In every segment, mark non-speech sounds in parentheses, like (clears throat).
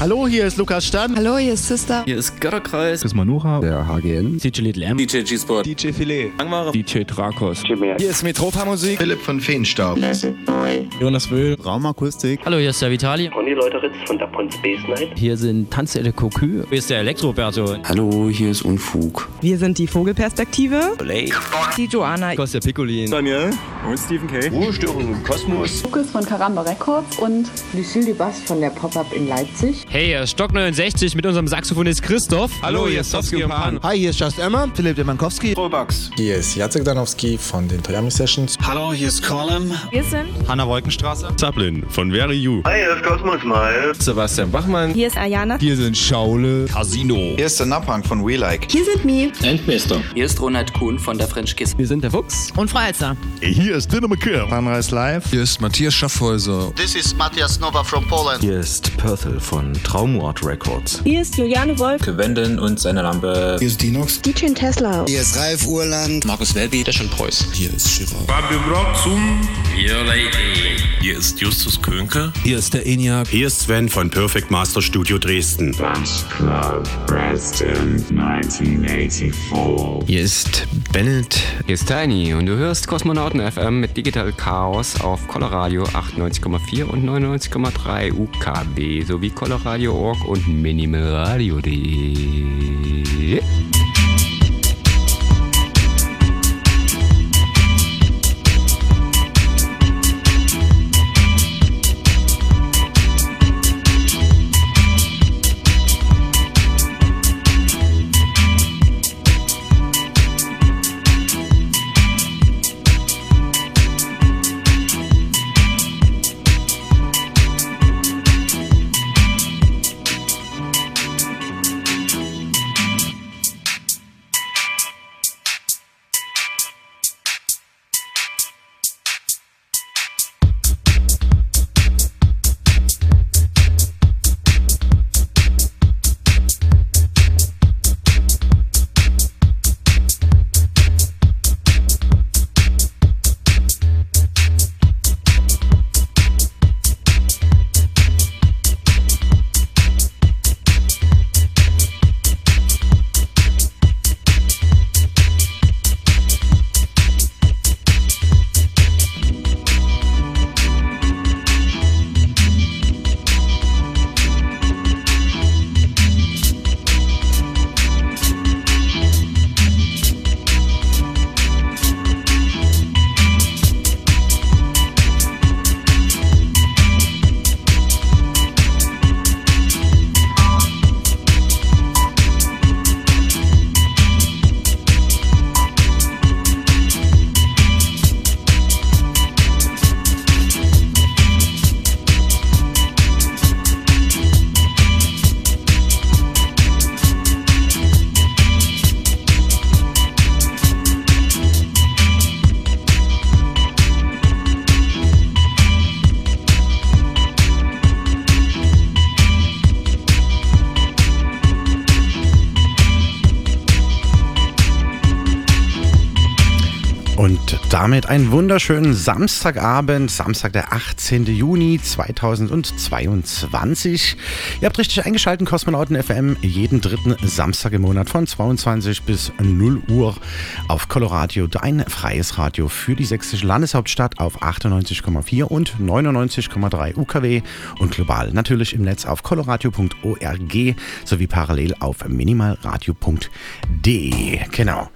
Hallo, hier ist Lukas Stan. Hallo, hier ist Sister. Hier ist Götterkreis. Chris Manuha. Der HGN. DJ Little M. DJ G-Sport. DJ Filet. Angmara. DJ Drakos. Hier ist Metropa Musik. Philipp von Feenstaub. Jonas Wöhl. Raumakustik. Hallo, hier ist der Vitali. Conny Leuteritz von Dapon Space Night. Hier sind Tanze de Cocu. Hier ist der Elektroberto. Hallo, hier ist Unfug. Wir sind die Vogelperspektive. Olay. Die Joanna. Kostja Piccolin. Daniel. Und Stephen K. Ruhestörung im Kosmos. Lukas von Karamba Records und Lucille Dubas von der Pop-Up in Leipzig. Hey, hier ist Stock 69 mit unserem Saxophonist Christoph. Hallo, hier ist Sofsky und Pan. Hi, hier ist Just Emma. Philipp Demankowski. Robax. Hier ist Jacek Danowski von den Toyami Sessions. Hallo, hier ist Colin. Wir sind Hanna Wolkenstraße. Zaplin von Very You. Hi, hier ist Cosmos Smile. Sebastian Bachmann. Hier ist Ayana. Hier sind Schaule. Casino. Hier ist der Napang von We Like. Hier sind Mi. Endmeister. Hier ist Ronald Kuhn von der French Kiss. Wir sind der Fuchs. Und Frau Elster. Hier ist Dinner McKim. Sunrise Live. Hier ist Matthias Schaffhäuser. This is Matthias Nova from Poland. Hier ist Perthel von Traumort Records. Hier ist Juliane Wolf. Wenden und seine Lampe. Hier ist Dinox. DJ Tesla. Hier ist Ralf Urland. Markus Welby, der schon Preuß. Hier ist Schiffer. Fabio Brotzum. Hier Hier ist Justus Könke. Hier ist der ENIAC. Hier ist Sven von Perfect Master Studio Dresden. Dance Club Preston 1984. Hier ist Bennett. Hier ist Tiny und du hörst Kosmonauten FM mit Digital Chaos auf Coloradio 98,4 und 99,3 UKB sowie coloradio.org und minimalradio.de. damit einen wunderschönen Samstagabend, Samstag der 18. Juni 2022. Ihr habt richtig eingeschaltet, Kosmonauten FM, jeden dritten Samstag im Monat von 22 bis 0 Uhr auf Coloradio, dein freies Radio für die sächsische Landeshauptstadt auf 98,4 und 99,3 UKW und global natürlich im Netz auf coloradio.org sowie parallel auf minimalradio.de. Genau.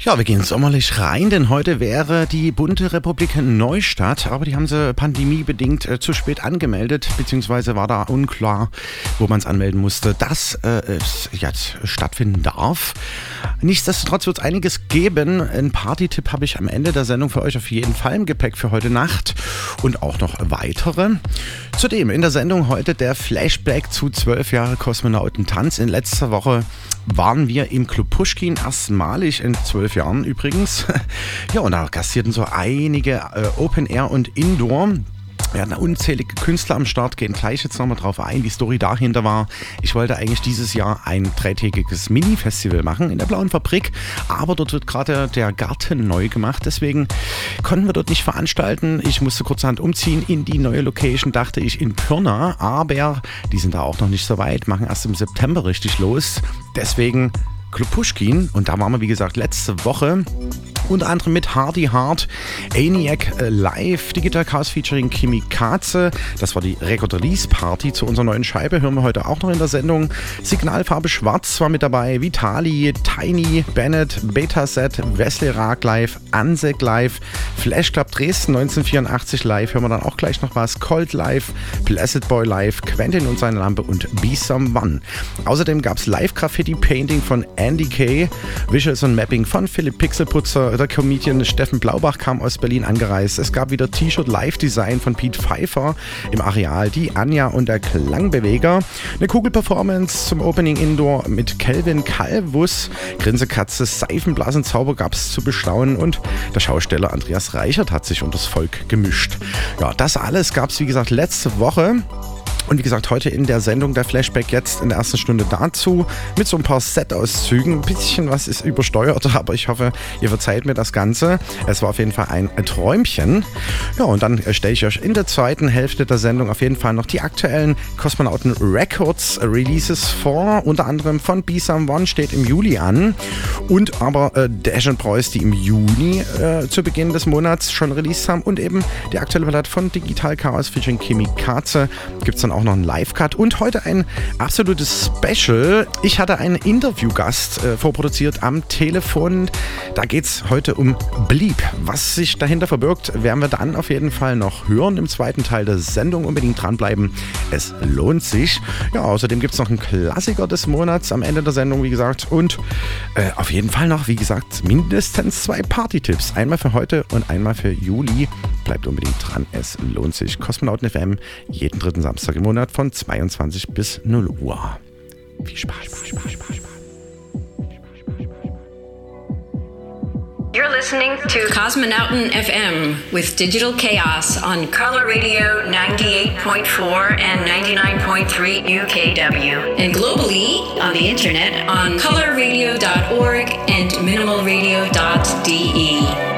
Ja, wir gehen sommerlich rein, denn heute wäre die bunte Republik Neustadt, aber die haben sie pandemiebedingt äh, zu spät angemeldet, beziehungsweise war da unklar, wo man es anmelden musste, dass äh, es jetzt stattfinden darf. Nichtsdestotrotz wird es einiges geben. Ein Party-Tipp habe ich am Ende der Sendung für euch auf jeden Fall im Gepäck für heute Nacht und auch noch weitere. Zudem in der Sendung heute der Flashback zu 12 Jahre Kosmonautentanz. In letzter Woche waren wir im Club Pushkin erstmalig in zwölf Jahren übrigens. (laughs) Ja, und da gastierten so einige äh, Open Air und Indoor. Wir hatten unzählige Künstler am Start, gehen gleich jetzt nochmal drauf ein. Die Story dahinter war, ich wollte eigentlich dieses Jahr ein dreitägiges Mini-Festival machen in der Blauen Fabrik, aber dort wird gerade der Garten neu gemacht, deswegen konnten wir dort nicht veranstalten. Ich musste kurzerhand umziehen in die neue Location, dachte ich in Pirna, aber die sind da auch noch nicht so weit, machen erst im September richtig los. Deswegen Club Pushkin und da waren wir wie gesagt letzte Woche unter anderem mit Hardy Hard, ENIAC äh, Live, Digital Chaos featuring Kimikaze. Das war die Record Release Party zu unserer neuen Scheibe. Hören wir heute auch noch in der Sendung. Signalfarbe Schwarz war mit dabei. Vitali, Tiny, Bennett, Betaset, Wesley Rag Live, Ansek Live, Flash Club Dresden 1984 Live. Hören wir dann auch gleich noch was. Cold Live, Blessed Boy Live, Quentin und seine Lampe und Be Someone. Außerdem gab es Live Graffiti Painting von Andy Kay, Visuals und Mapping von Philipp Pixelputzer, der Comedian Steffen Blaubach kam aus Berlin angereist. Es gab wieder T-Shirt Live-Design von Pete Pfeiffer im Areal, die Anja und der Klangbeweger. Eine Kugelperformance zum Opening Indoor mit Kelvin Calvus. Grinsekatze, Seifenblasenzauber gab es zu bestaunen und der Schausteller Andreas Reichert hat sich unter das Volk gemischt. Ja, das alles gab es wie gesagt letzte Woche. Und wie gesagt, heute in der Sendung der Flashback jetzt in der ersten Stunde dazu mit so ein paar Set-Auszügen. Ein bisschen was ist übersteuert, (laughs) aber ich hoffe, ihr verzeiht mir das Ganze. Es war auf jeden Fall ein Träumchen. Ja, und dann stelle ich euch in der zweiten Hälfte der Sendung auf jeden Fall noch die aktuellen Kosmonauten Records Releases vor. Unter anderem von Be One steht im Juli an. Und aber äh, Dash Preuß, die im Juni äh, zu Beginn des Monats schon released haben. Und eben die aktuelle Platte von Digital Chaos featuring Kimikaze. Gibt es dann auch noch einen Live-Cut. Und heute ein absolutes Special. Ich hatte einen Interviewgast äh, vorproduziert am Telefon. Da geht es heute um Bleep. Was sich dahinter verbirgt, werden wir dann auf jeden Fall noch hören im zweiten Teil der Sendung. Unbedingt dranbleiben. Es lohnt sich. Ja, außerdem gibt es noch einen Klassiker des Monats am Ende der Sendung, wie gesagt. Und äh, auf jeden Fall noch, wie gesagt, mindestens zwei Party-Tipps. Einmal für heute und einmal für Juli. Bleibt unbedingt dran. Es lohnt sich. Kosmonauten FM jeden dritten Samstag im Monat von 22 bis 0 Uhr. Viel Spaß. Spaß, Spaß, Spaß, Spaß. You're listening to Cosmonauten FM with Digital Chaos on Color Radio 98.4 and 99.3 UKW. And globally on the internet on colorradio.org and minimalradio.de.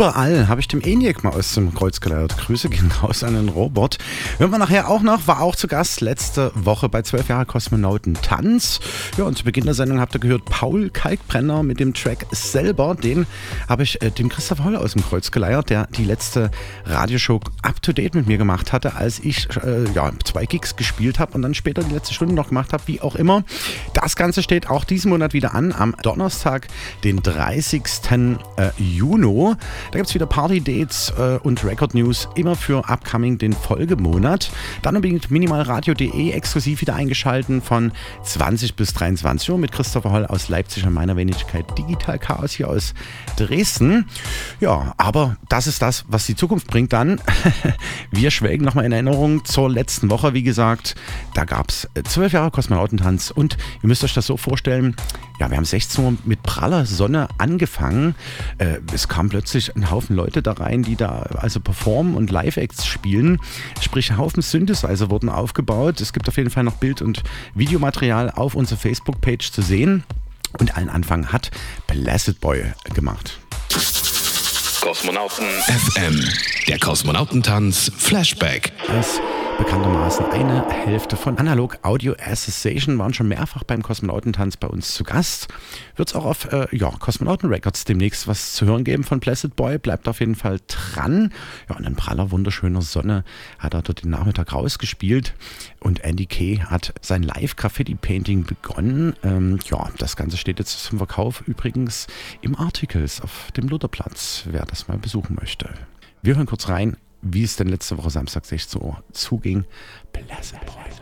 überall. Habe ich dem ENIAC mal aus dem Kreuz geleiert. Grüße gehen raus an den Robot. Hören wir nachher auch noch, war auch zu Gast letzte Woche bei 12 Jahre Kosmonauten Tanz. Ja, und zu Beginn der Sendung habt ihr gehört Paul Kalkbrenner mit dem Track selber. Den habe ich äh, dem Christoph Holl aus dem Kreuz geleiert, der die letzte Radioshow up to date mit mir gemacht hatte, als ich äh, ja, zwei Gigs gespielt habe und dann später die letzte Stunde noch gemacht habe, wie auch immer. Das Ganze steht auch diesen Monat wieder an, am Donnerstag, den 30. Äh, Juni. Da gibt es wieder Party-Dates äh, und Record-News, immer für Upcoming den Folgemonat. Dann unbedingt minimalradio.de exklusiv wieder eingeschalten von 20 bis 23 Uhr mit Christopher Holl aus Leipzig und meiner Wenigkeit Digital Chaos hier aus Dresden. Ja, aber das ist das, was die Zukunft bringt dann. (laughs) Wir schwelgen nochmal in Erinnerung zur letzten Woche. Wie gesagt, da gab es zwölf Jahre Kosmonautentanz und ihr müsst euch das so vorstellen, ja, wir haben 16 Uhr mit praller Sonne angefangen. Äh, es kam plötzlich ein Haufen Leute da rein, die da also performen und Live-Acts spielen. Sprich, Haufen Synthesizer wurden aufgebaut. Es gibt auf jeden Fall noch Bild- und Videomaterial auf unserer Facebook-Page zu sehen. Und allen Anfang hat Blessed Boy gemacht. Kosmonauten FM, der Kosmonautentanz Flashback. Das bekanntermaßen eine Hälfte von Analog Audio Association waren schon mehrfach beim Kosmonautentanz bei uns zu Gast. Wird es auch auf äh, ja, Kosmonauten Records demnächst was zu hören geben von Blessed Boy. Bleibt auf jeden Fall dran. Ja, und in praller, wunderschöner Sonne hat er dort den Nachmittag rausgespielt. Und Andy Kay hat sein Live-Graffiti-Painting begonnen. Ähm, ja, das Ganze steht jetzt zum Verkauf übrigens im Articles auf dem Lutherplatz, wer das mal besuchen möchte. Wir hören kurz rein wie es denn letzte Woche Samstag 16 Uhr zuging. Blessed Boy.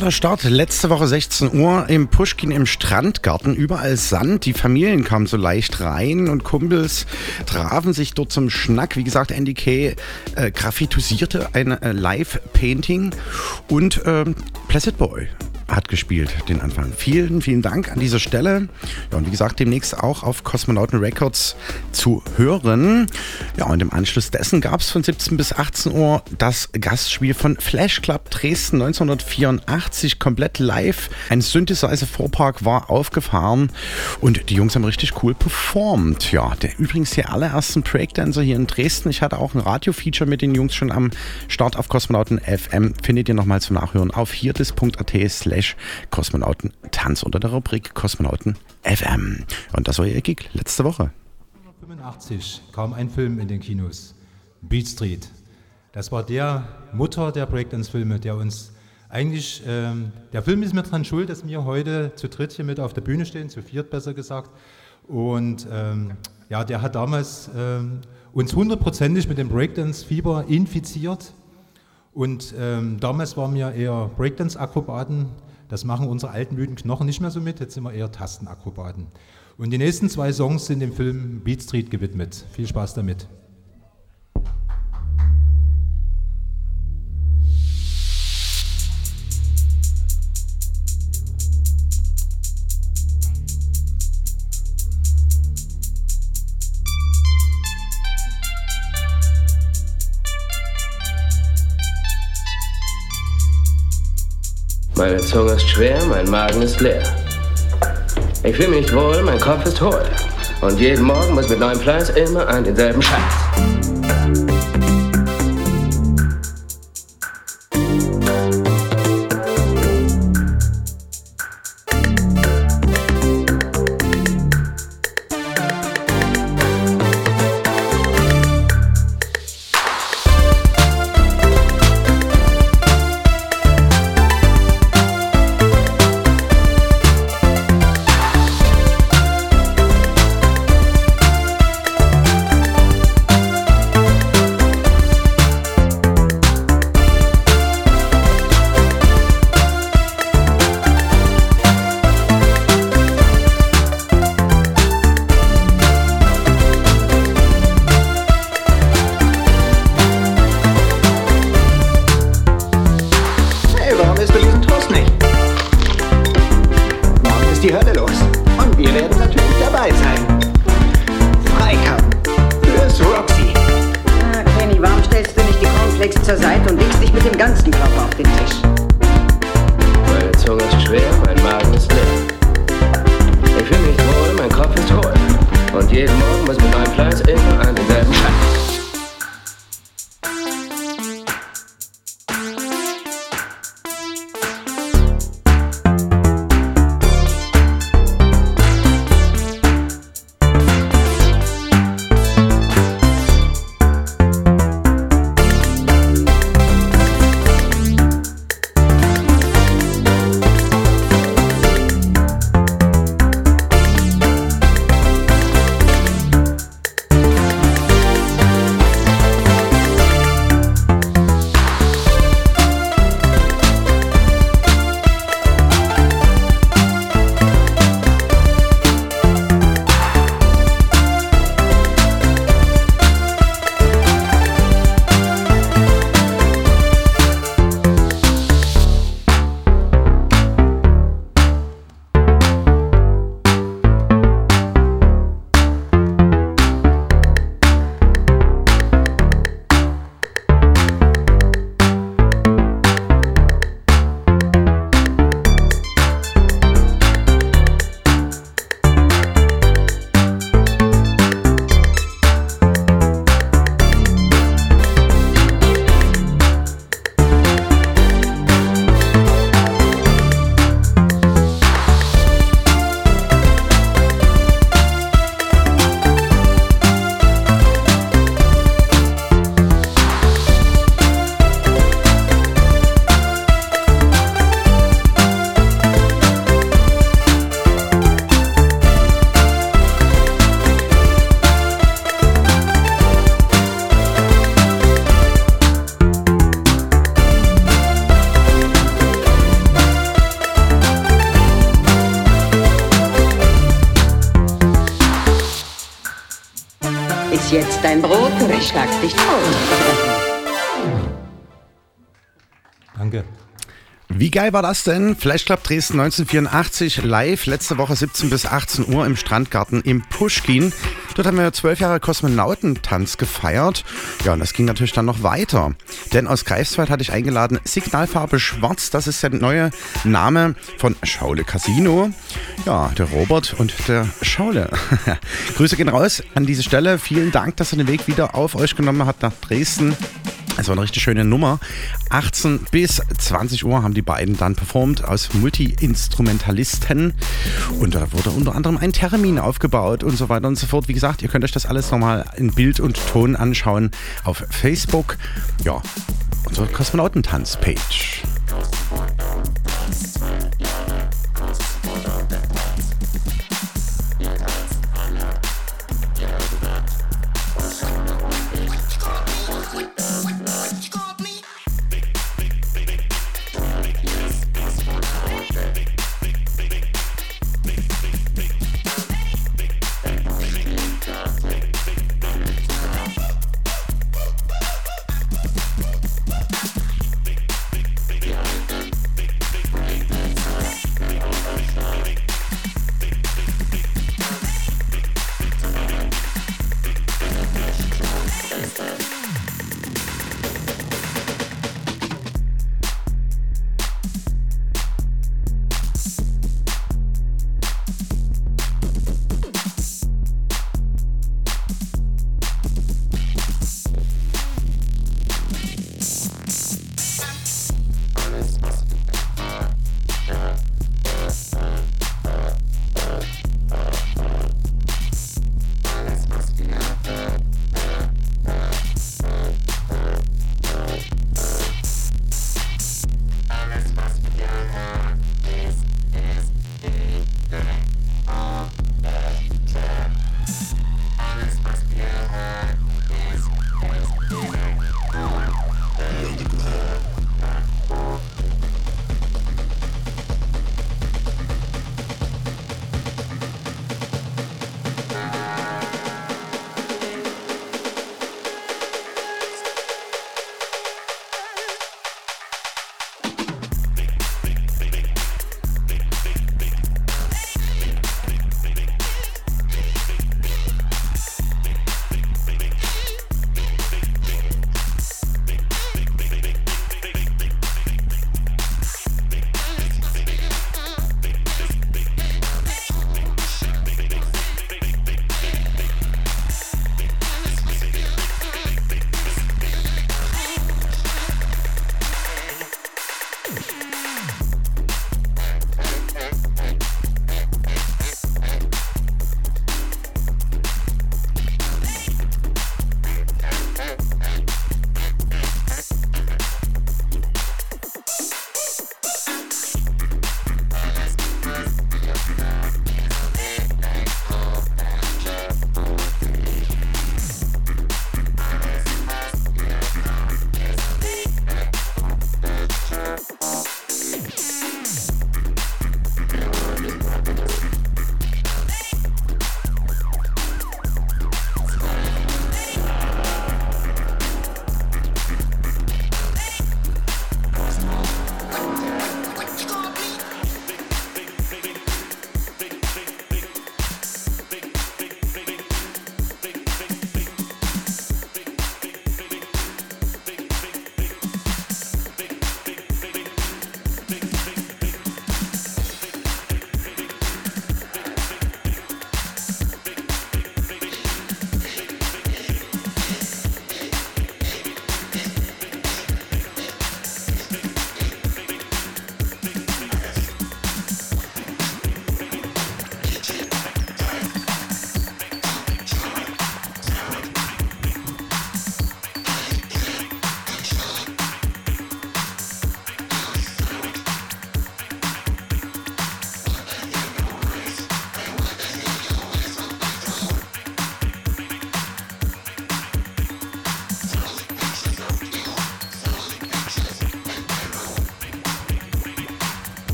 Der Start. Letzte Woche 16 Uhr im Pushkin im Strandgarten. Überall Sand. Die Familien kamen so leicht rein und Kumpels trafen sich dort zum Schnack. Wie gesagt, Andy Kay äh, graffitusierte ein äh, Live-Painting und äh, Placid Boy hat gespielt, den Anfang. Vielen, vielen Dank an dieser Stelle. Ja, und wie gesagt, demnächst auch auf Kosmonauten Records zu hören. Ja, und im Anschluss dessen gab es von 17 bis 18 Uhr das Gastspiel von Flash Club Dresden 1984, komplett live. Ein Synthesizer-Vorpark war aufgefahren und die Jungs haben richtig cool performt. Ja, der übrigens die allerersten Breakdancer hier in Dresden. Ich hatte auch ein Radio-Feature mit den Jungs schon am Start auf Kosmonauten FM. Findet ihr nochmal zum Nachhören auf hirtis.at slash Kosmonauten Tanz unter der Rubrik Kosmonauten FM. Und das war ihr Gig letzte Woche. 1985 kam ein Film in den Kinos, Beat Street. Das war der Mutter der Breakdance-Filme, der uns eigentlich, ähm, der Film ist mir dran schuld, dass wir heute zu dritt hier mit auf der Bühne stehen, zu viert besser gesagt. Und ähm, ja, der hat damals ähm, uns hundertprozentig mit dem Breakdance-Fieber infiziert. Und ähm, damals waren wir eher Breakdance-Akrobaten. Das machen unsere alten müden Knochen nicht mehr so mit. Jetzt sind wir eher Tastenakrobaten. Und die nächsten zwei Songs sind dem Film Beat Street gewidmet. Viel Spaß damit. Meine Zunge ist schwer, mein Magen ist leer. Ich fühle mich wohl, mein Kopf ist hohl. Und jeden Morgen muss mit neuem Fleiß immer an denselben Scheiß. Geil war das denn? Flash Club Dresden 1984 live, letzte Woche 17 bis 18 Uhr im Strandgarten im Pushkin. Dort haben wir zwölf Jahre Kosmonautentanz gefeiert. Ja, und das ging natürlich dann noch weiter. Denn aus Greifswald hatte ich eingeladen Signalfarbe Schwarz. Das ist der neue Name von Schaule Casino. Ja, der Robert und der Schaule. (laughs) Grüße gehen raus an diese Stelle. Vielen Dank, dass ihr den Weg wieder auf euch genommen habt nach Dresden. Es war eine richtig schöne Nummer. 18 bis 20 Uhr haben die beiden dann performt aus Multi-Instrumentalisten. Und da wurde unter anderem ein Termin aufgebaut und so weiter und so fort. Wie gesagt, ihr könnt euch das alles nochmal in Bild und Ton anschauen auf Facebook. Ja, unsere Kosmonautentanz-Page.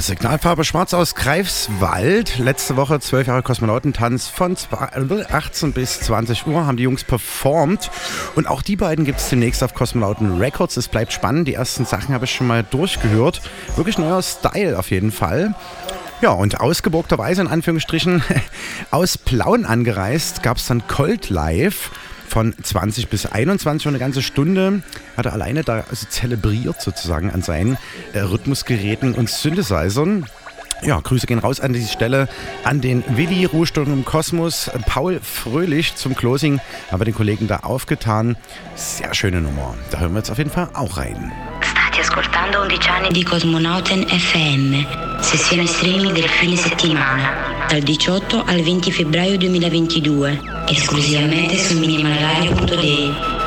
Signalfarbe Schwarz aus Greifswald. Letzte Woche 12 Jahre Kosmonautentanz von 18 bis 20 Uhr haben die Jungs performt. Und auch die beiden gibt es demnächst auf Kosmonauten Records. Es bleibt spannend. Die ersten Sachen habe ich schon mal durchgehört. Wirklich neuer Style auf jeden Fall. Ja, und ausgeburgterweise in Anführungsstrichen (laughs) aus Plauen angereist gab es dann Cold Live von 20 bis 21 und eine ganze Stunde hat er alleine da also zelebriert sozusagen an seinen Rhythmusgeräten und Synthesizern. Ja, Grüße gehen raus an diese Stelle an den Willi Ruhestunde im Kosmos, Paul Fröhlich zum Closing, aber den Kollegen da aufgetan. Sehr schöne Nummer. Da hören wir jetzt auf jeden Fall auch rein. State ascoltando 11 anni di Cosmonauten FM, sessione streaming del fine settimana, dal 18 al 20 febbraio 2022, esclusivamente su minimalradio.de.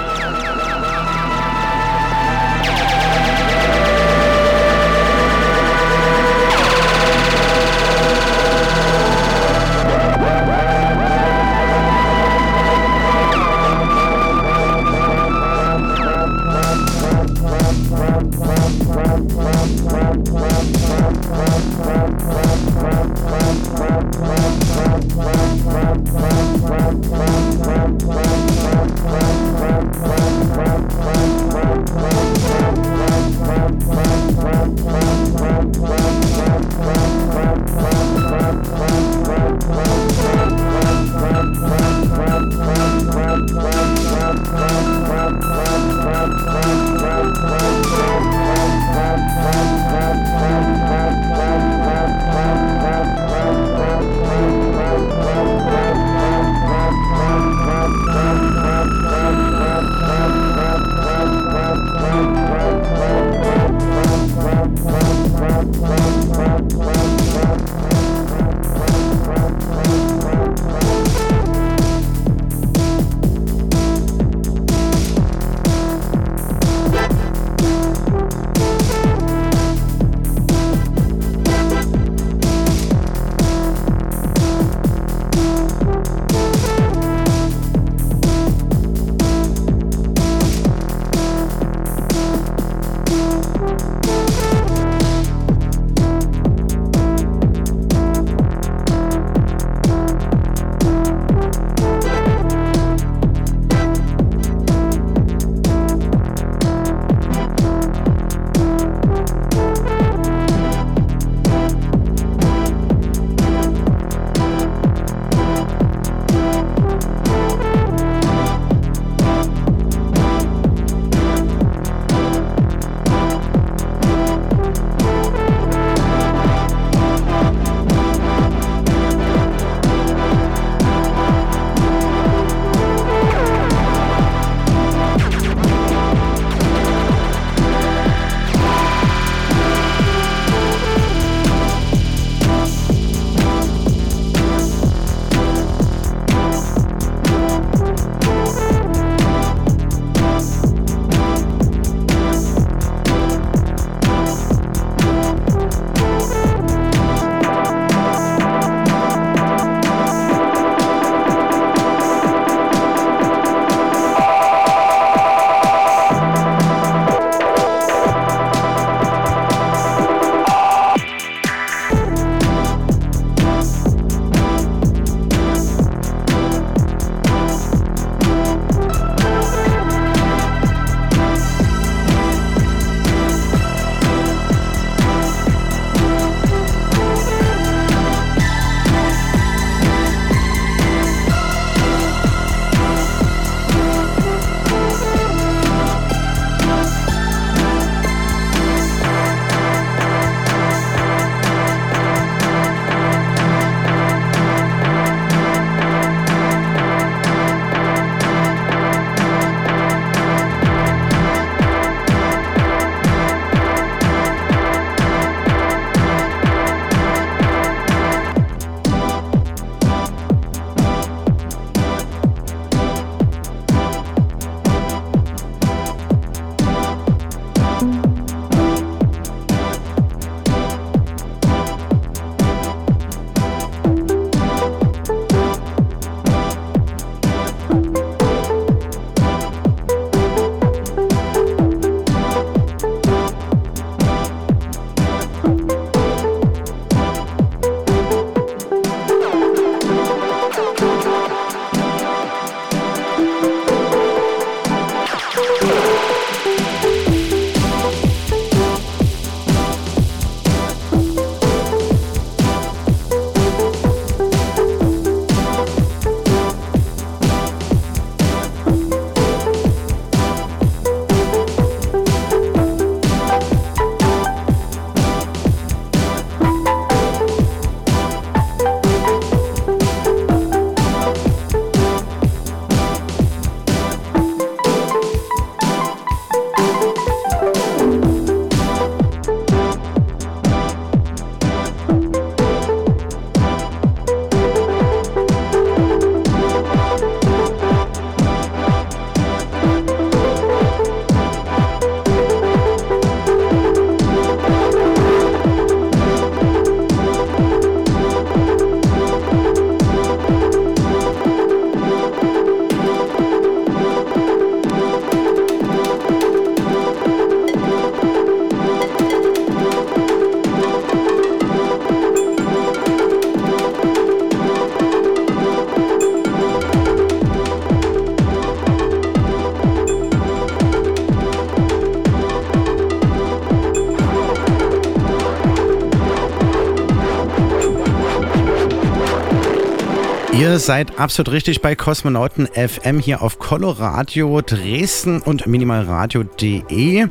Seid absolut richtig bei Kosmonauten FM hier auf Coloradio Dresden und minimalradio.de.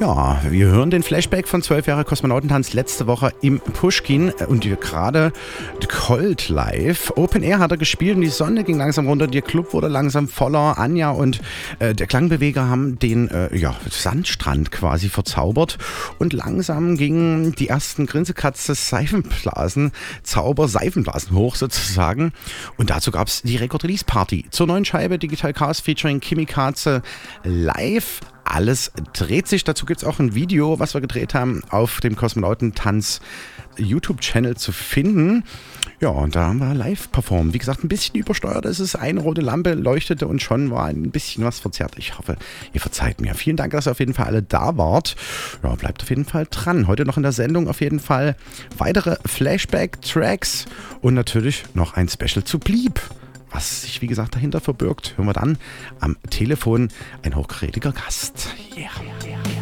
Ja, wir hören den Flashback von 12 Jahre Kosmonautentanz letzte Woche im Pushkin und gerade Cold Live. Open Air hat er gespielt und die Sonne ging langsam runter, der Club wurde langsam voller. Anja und äh, der Klangbeweger haben den äh, ja, Sandstrand quasi verzaubert und langsam gingen die ersten Grinsekatze Seifenblasen, Zauber Seifenblasen hoch sozusagen. Und dazu gab es die Record Release Party zur neuen Scheibe Digital Cars featuring Kimikaze live. Alles dreht sich. Dazu gibt es auch ein Video, was wir gedreht haben, auf dem Kosmonautentanz YouTube-Channel zu finden. Ja, und da haben wir live performt. Wie gesagt, ein bisschen übersteuert ist es. Eine rote Lampe leuchtete und schon war ein bisschen was verzerrt. Ich hoffe, ihr verzeiht mir. Vielen Dank, dass ihr auf jeden Fall alle da wart. Ja, bleibt auf jeden Fall dran. Heute noch in der Sendung auf jeden Fall weitere Flashback-Tracks und natürlich noch ein Special zu Bleep. Was sich, wie gesagt, dahinter verbirgt, hören wir dann am Telefon ein hochkarätiger Gast. Yeah. Spürst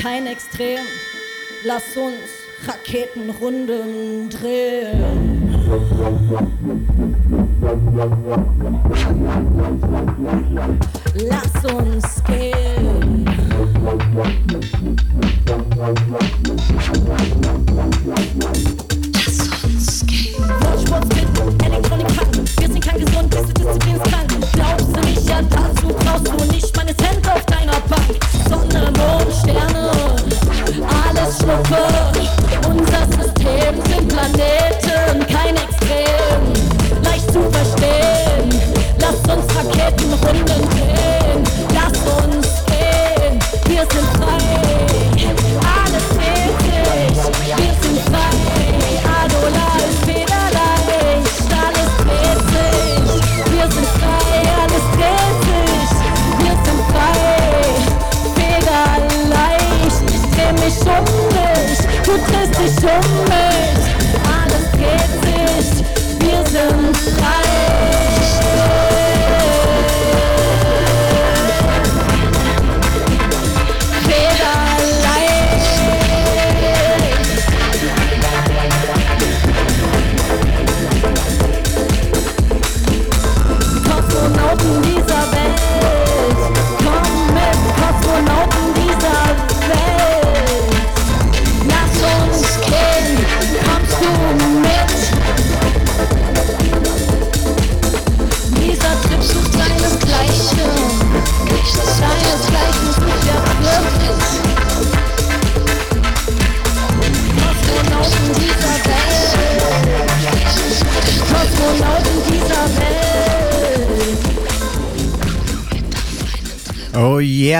kein Extrem. Lass uns Raketenrunden drehen. Lass uns gehen.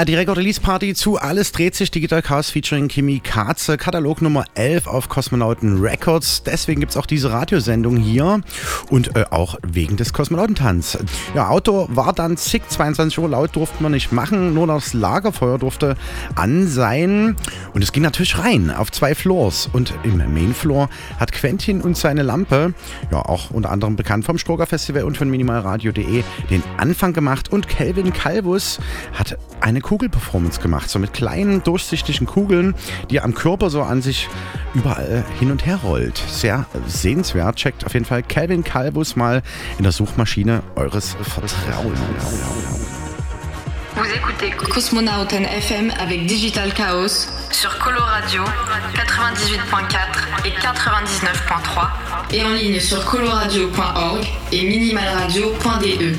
Die Record Release Party zu Alles dreht sich. Digital Chaos featuring Kimi Katze, Katalog Nummer 11 auf Kosmonauten Records. Deswegen gibt es auch diese Radiosendung hier. Und äh, auch wegen des Kosmonautentanz. Ja, Auto war dann zick, 22 Uhr laut durften wir nicht machen, nur das Lagerfeuer durfte an sein. Und es ging natürlich rein auf zwei Floors. Und im Main Floor hat Quentin und seine Lampe, ja auch unter anderem bekannt vom Stroger Festival und von minimalradio.de, den Anfang gemacht. Und Kelvin Calvus hat eine Kugelperformance gemacht, so mit kleinen durchsichtigen Kugeln, die er am Körper so an sich überall hin und her rollt. Sehr sehenswert. Checkt auf jeden Fall Calvin Calvus mal in der Suchmaschine eures Vertrauens. Vous écoutez Cosmonauten FM avec Digital Chaos sur Coloradio 98.4 et 99.3 et en ligne sur coloradio.org et minimalradio.de.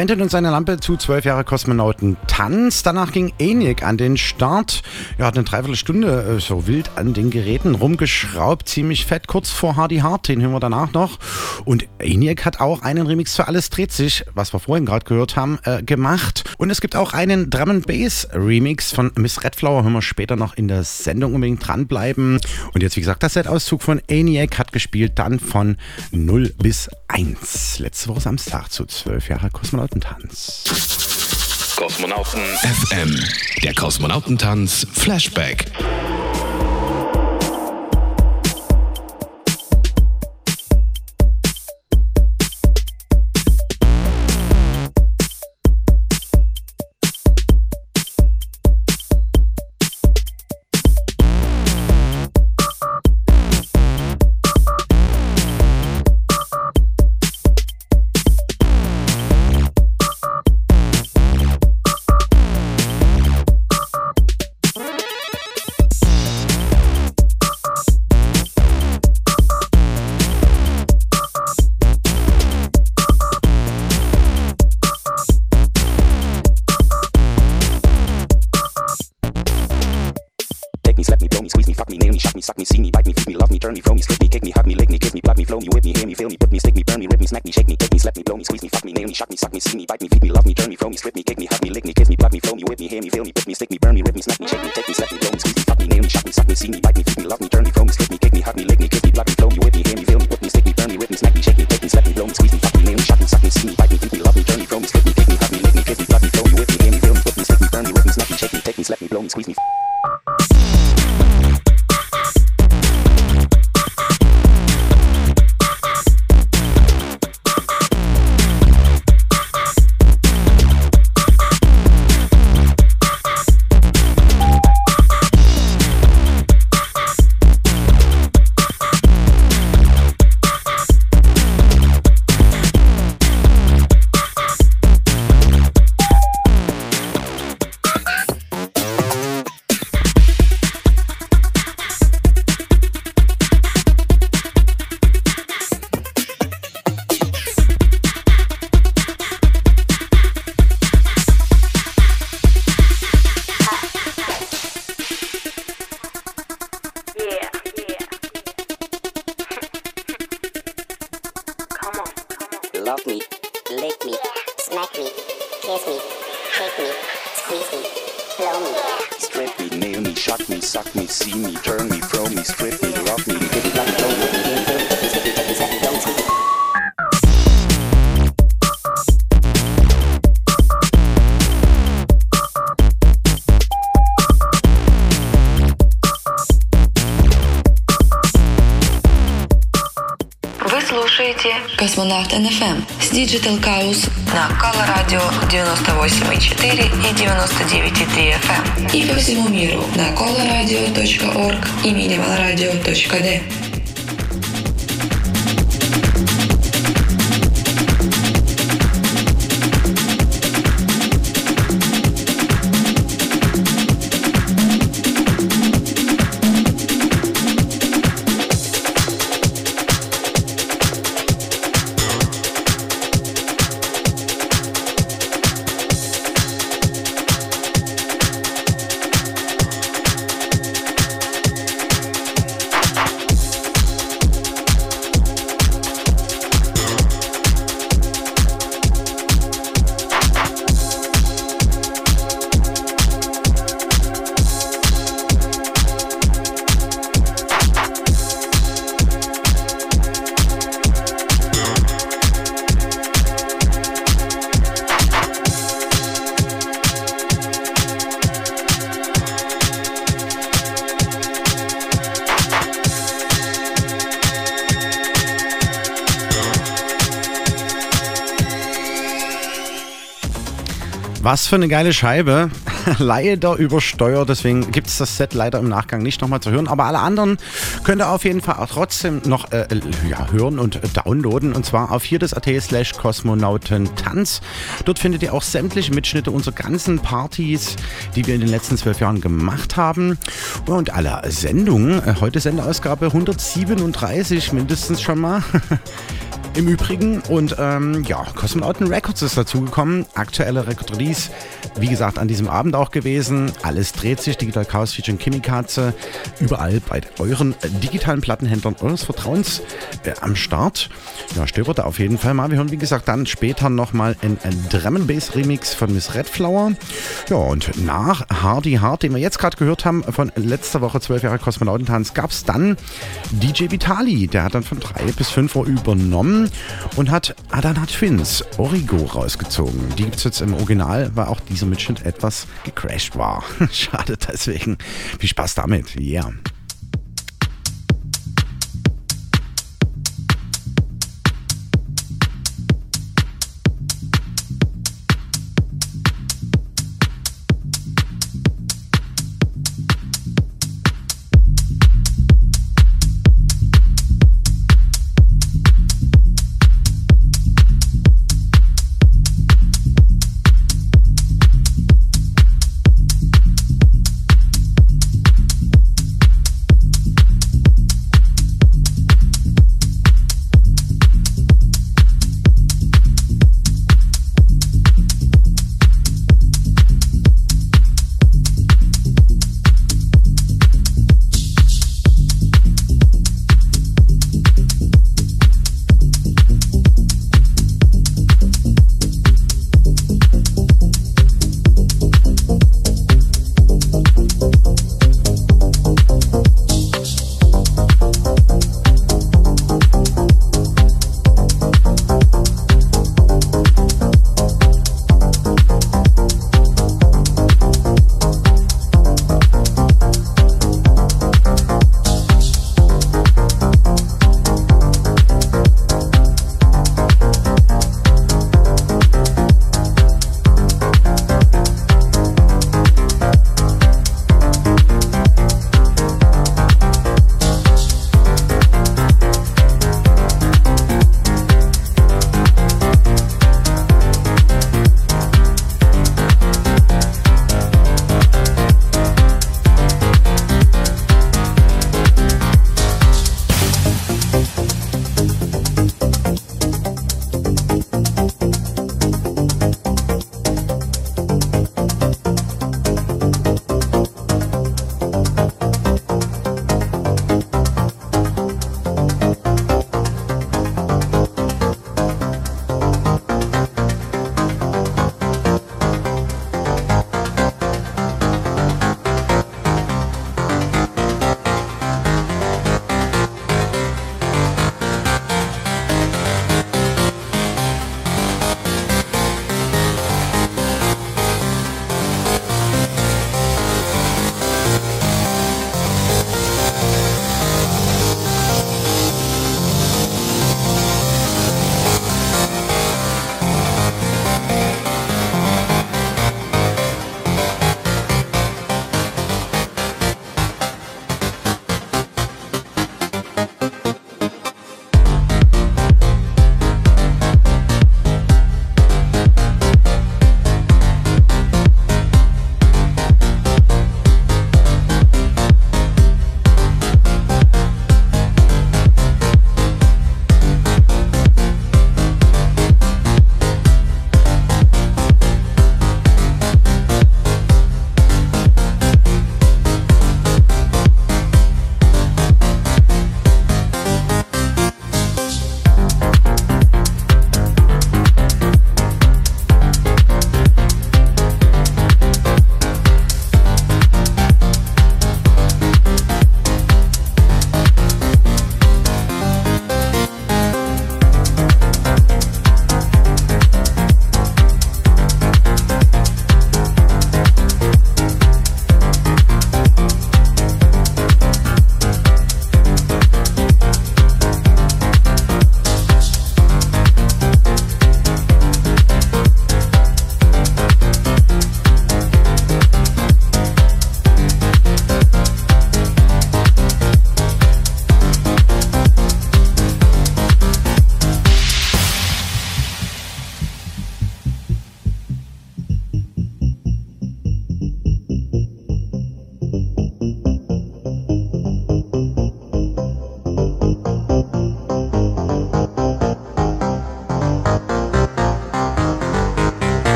wendet uns seine Lampe zu 12 Jahre Kosmonauten Tanz. Danach ging Enik an den Start. Er hat eine Dreiviertelstunde äh, so wild an den Geräten rumgeschraubt, ziemlich fett, kurz vor Hardy Hart, den hören wir danach noch. Und Enik hat auch einen Remix zu Alles dreht sich, was wir vorhin gerade gehört haben, äh, gemacht. Und es gibt auch einen Drum and Bass Remix von Miss Redflower. Hören wir später noch in der Sendung unbedingt dranbleiben. Und jetzt, wie gesagt, das Set-Auszug von ENIAC hat gespielt, dann von 0 bis 1. Letzte Woche Samstag zu 12 Jahre Kosmonautentanz. Kosmonauten FM. Der Kosmonautentanz Flashback. 请你把 Digital Chaos на Кала Радио 98,4 и 99,3 FM и по всему миру на coloradio.org и minimalradio.d. für eine geile Scheibe. (laughs) leider übersteuert, deswegen gibt es das Set leider im Nachgang nicht nochmal zu hören. Aber alle anderen könnt ihr auf jeden Fall auch trotzdem noch äh, ja, hören und downloaden. Und zwar auf hier das AT slash Kosmonautentanz. Dort findet ihr auch sämtliche Mitschnitte unserer ganzen Partys, die wir in den letzten zwölf Jahren gemacht haben. Und alle Sendungen. Äh, heute Sendeausgabe 137 mindestens schon mal. (laughs) Im Übrigen. Und ähm, ja, Kosmonauten Records ist dazugekommen. Aktuelle Record Release, wie gesagt, an diesem Abend auch gewesen. Alles dreht sich. Digital Chaos featuring Kimikaze. Überall bei euren digitalen Plattenhändlern eures Vertrauens äh, am Start. Ja, stöbert da auf jeden Fall mal. Wir hören, wie gesagt, dann später nochmal ein, Drum Bass Remix von Miss Redflower. Ja, und nach Hardy Hard, den wir jetzt gerade gehört haben, von letzter Woche 12 Jahre Kosmonautentanz, gab es dann DJ Vitali. Der hat dann von 3 bis 5 Uhr übernommen und hat Adana Twins Origo rausgezogen. Die gibt es jetzt im Original, weil auch dieser Mitschnitt etwas gecrashed war. (laughs) Schade deswegen. Viel Spaß damit. Yeah.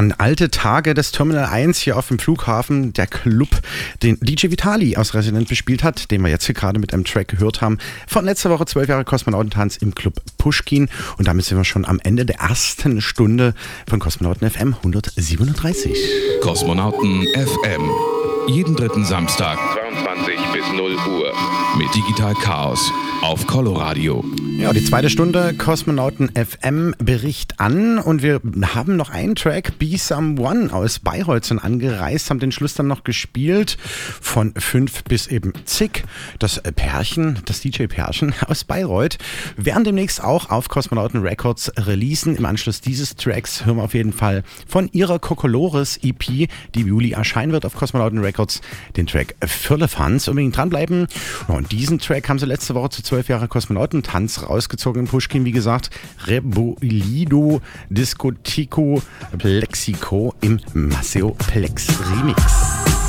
An alte Tage des Terminal 1 hier auf dem Flughafen. Der Club, den DJ Vitali aus Resident bespielt hat, den wir jetzt hier gerade mit einem Track gehört haben. Von letzter Woche 12 Jahre Kosmonautentanz im Club Pushkin. Und damit sind wir schon am Ende der ersten Stunde von Kosmonauten FM 137. Kosmonauten FM. Jeden dritten Samstag 22 bis 0 Uhr. mit Digital Chaos auf Coloradio. Ja, die zweite Stunde Kosmonauten FM Bericht an und wir haben noch einen Track, Be Someone aus Bayreuth sind angereist, haben den Schluss dann noch gespielt von fünf bis eben zig. Das Pärchen, das DJ-Pärchen (laughs) aus Bayreuth werden demnächst auch auf Kosmonauten Records releasen. Im Anschluss dieses Tracks hören wir auf jeden Fall von ihrer Kokolores EP, die im Juli erscheinen wird auf Kosmonauten Records, den Track Firlefanz. Unbedingt dranbleiben. Und diesen Track haben sie letzte Woche zu zwölf Jahre Kosmonautentanz rausgezogen in Pushkin, wie gesagt. Rebolido Discotico Plexico im Maceo Plex Remix.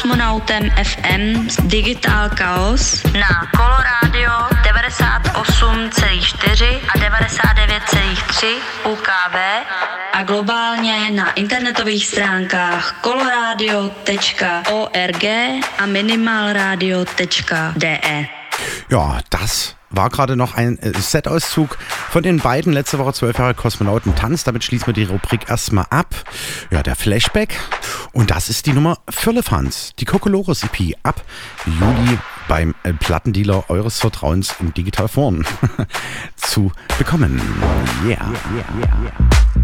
Kosmonautem FM Digital Chaos na Coloradio 98,4 a 99,3 UKV a globálně na internetových stránkách coloradio.org a minimalradio.de. Ja, das war gerade noch ein äh, Set-Auszug von den beiden letzte Woche zwölf Jahre Kosmonauten Tanz. Damit schließen wir die Rubrik erstmal ab. Ja, der Flashback. Und das ist die Nummer Firlefanz, die Kokolores EP ab Juli beim äh, Plattendealer eures Vertrauens in Digitalform (laughs) zu bekommen. Yeah. yeah, yeah, yeah.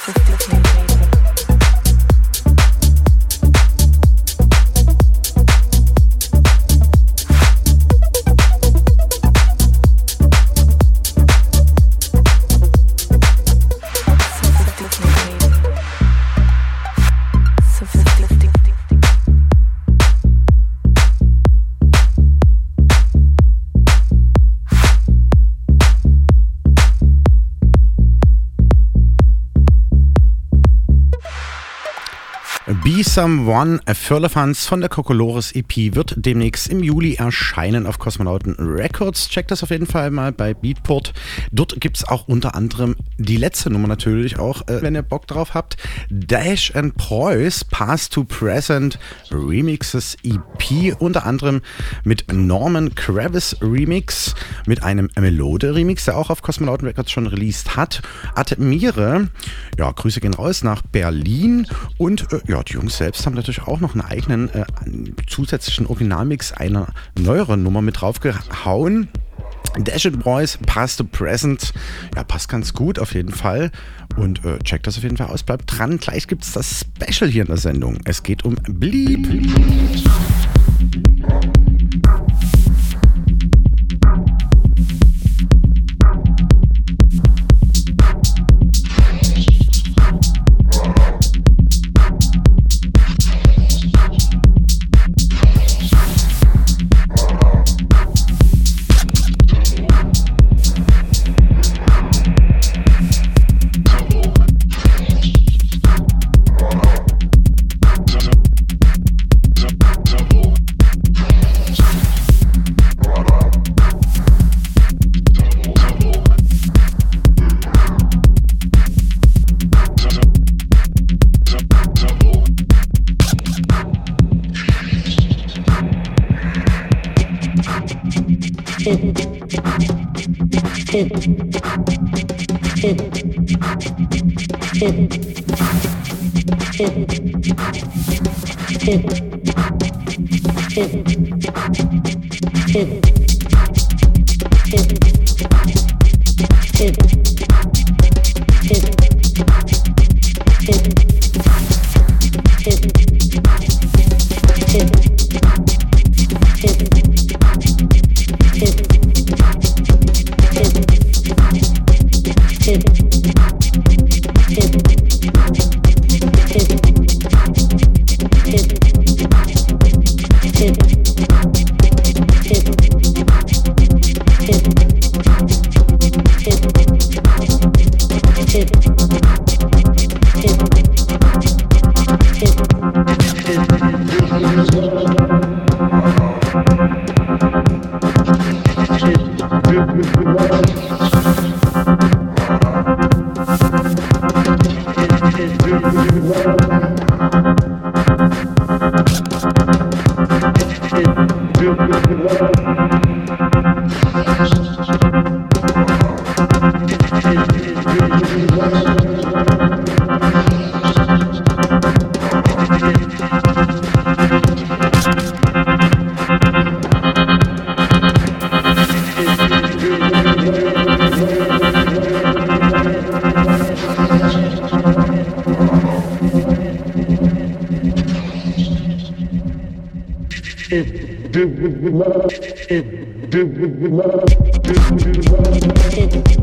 50 feet. Someone Firlefanz von der Kokolores EP wird demnächst im Juli erscheinen auf Kosmonauten Records. Checkt das auf jeden Fall mal bei Beatport. Dort gibt es auch unter anderem die letzte Nummer natürlich auch, äh, wenn ihr Bock drauf habt. Dash and Preuß Past to Present Remixes EP, unter anderem mit Norman Kravis Remix, mit einem Melode Remix, der auch auf Kosmonauten Records schon released hat. Admire, ja, Grüße gehen raus nach Berlin und äh, ja, die Jungs selbst haben natürlich auch noch einen eigenen äh, zusätzlichen Originalmix einer neueren Nummer mit draufgehauen. Dash It Boys, Past to Present, ja, passt ganz gut auf jeden Fall. Und äh, checkt das auf jeden Fall aus, bleibt dran. Gleich gibt es das Special hier in der Sendung. Es geht um Bleep. Thank you.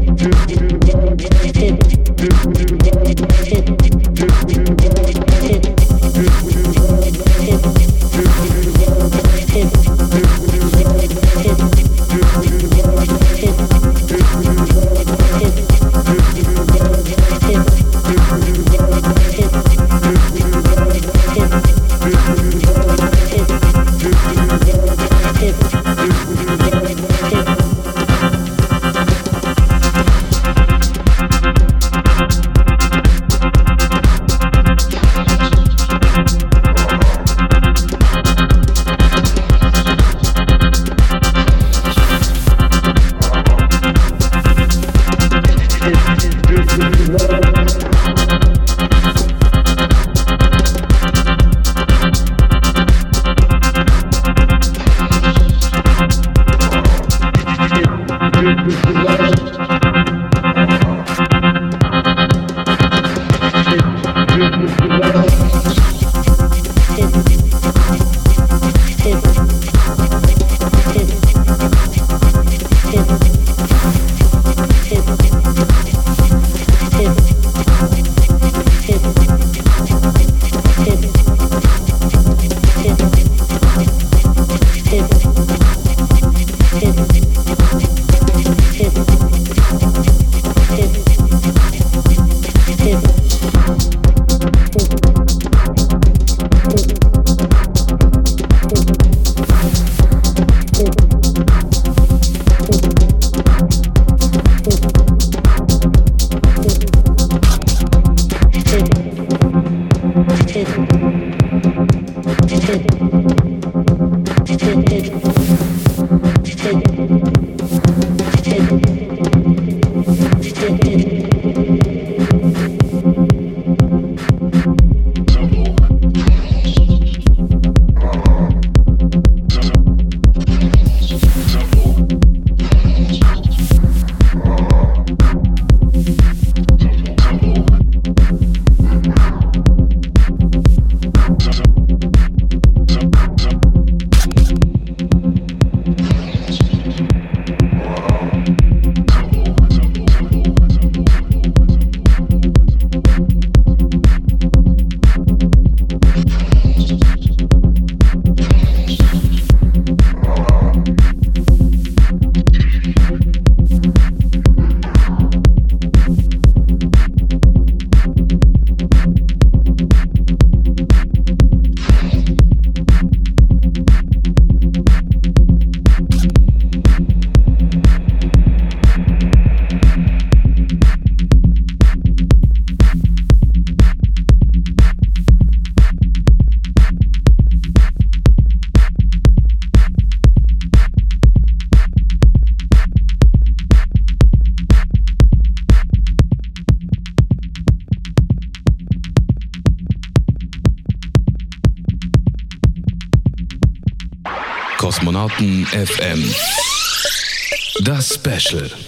Kosmonauten FM. Das Special.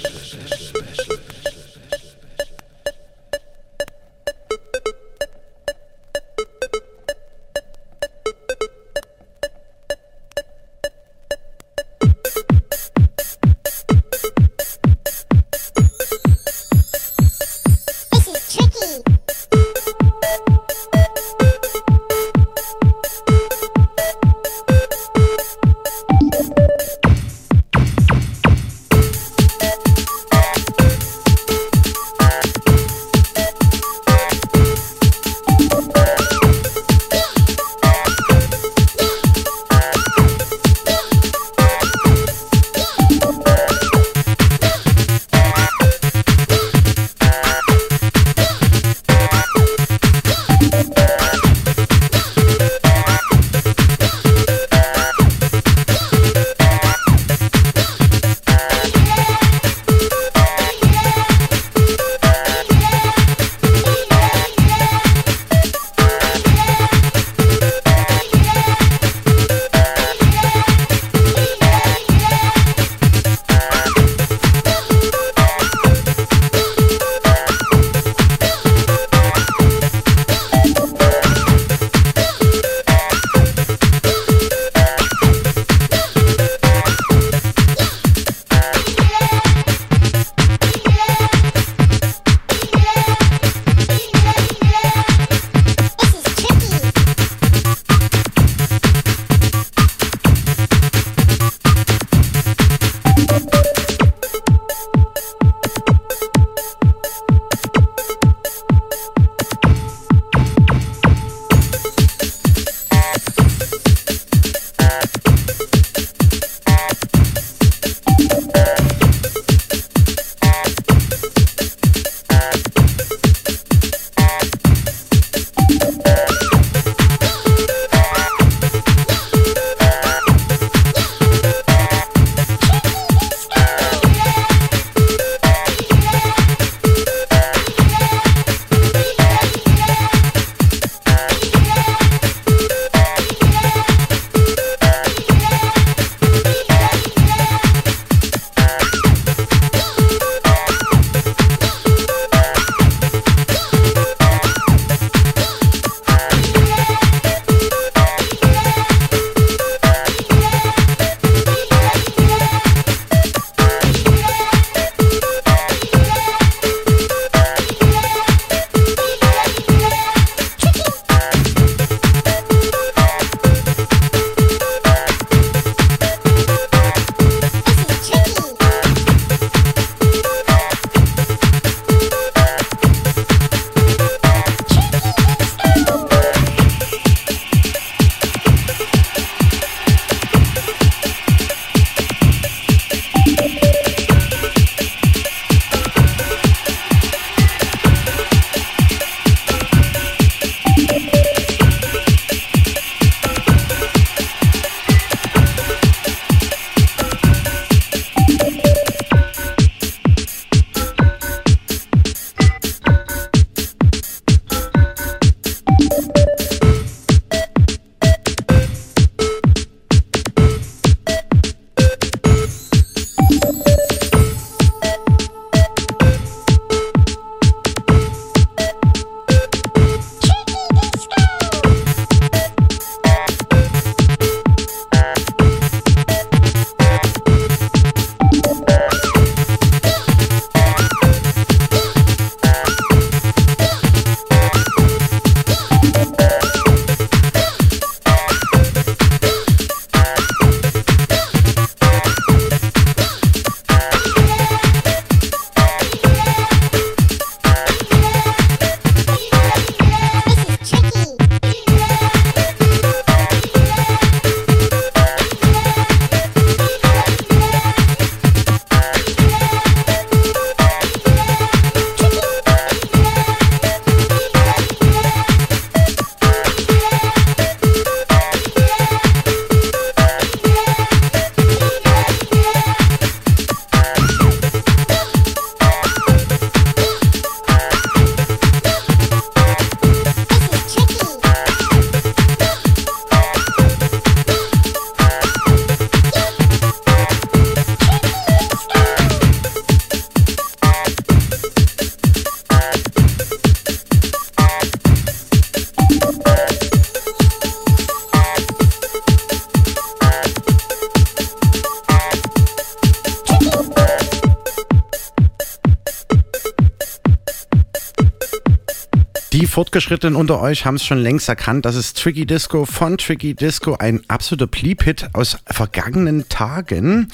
Fortgeschrittenen unter euch haben es schon längst erkannt, das ist Tricky Disco von Tricky Disco, ein absoluter Bleep-Hit aus vergangenen Tagen.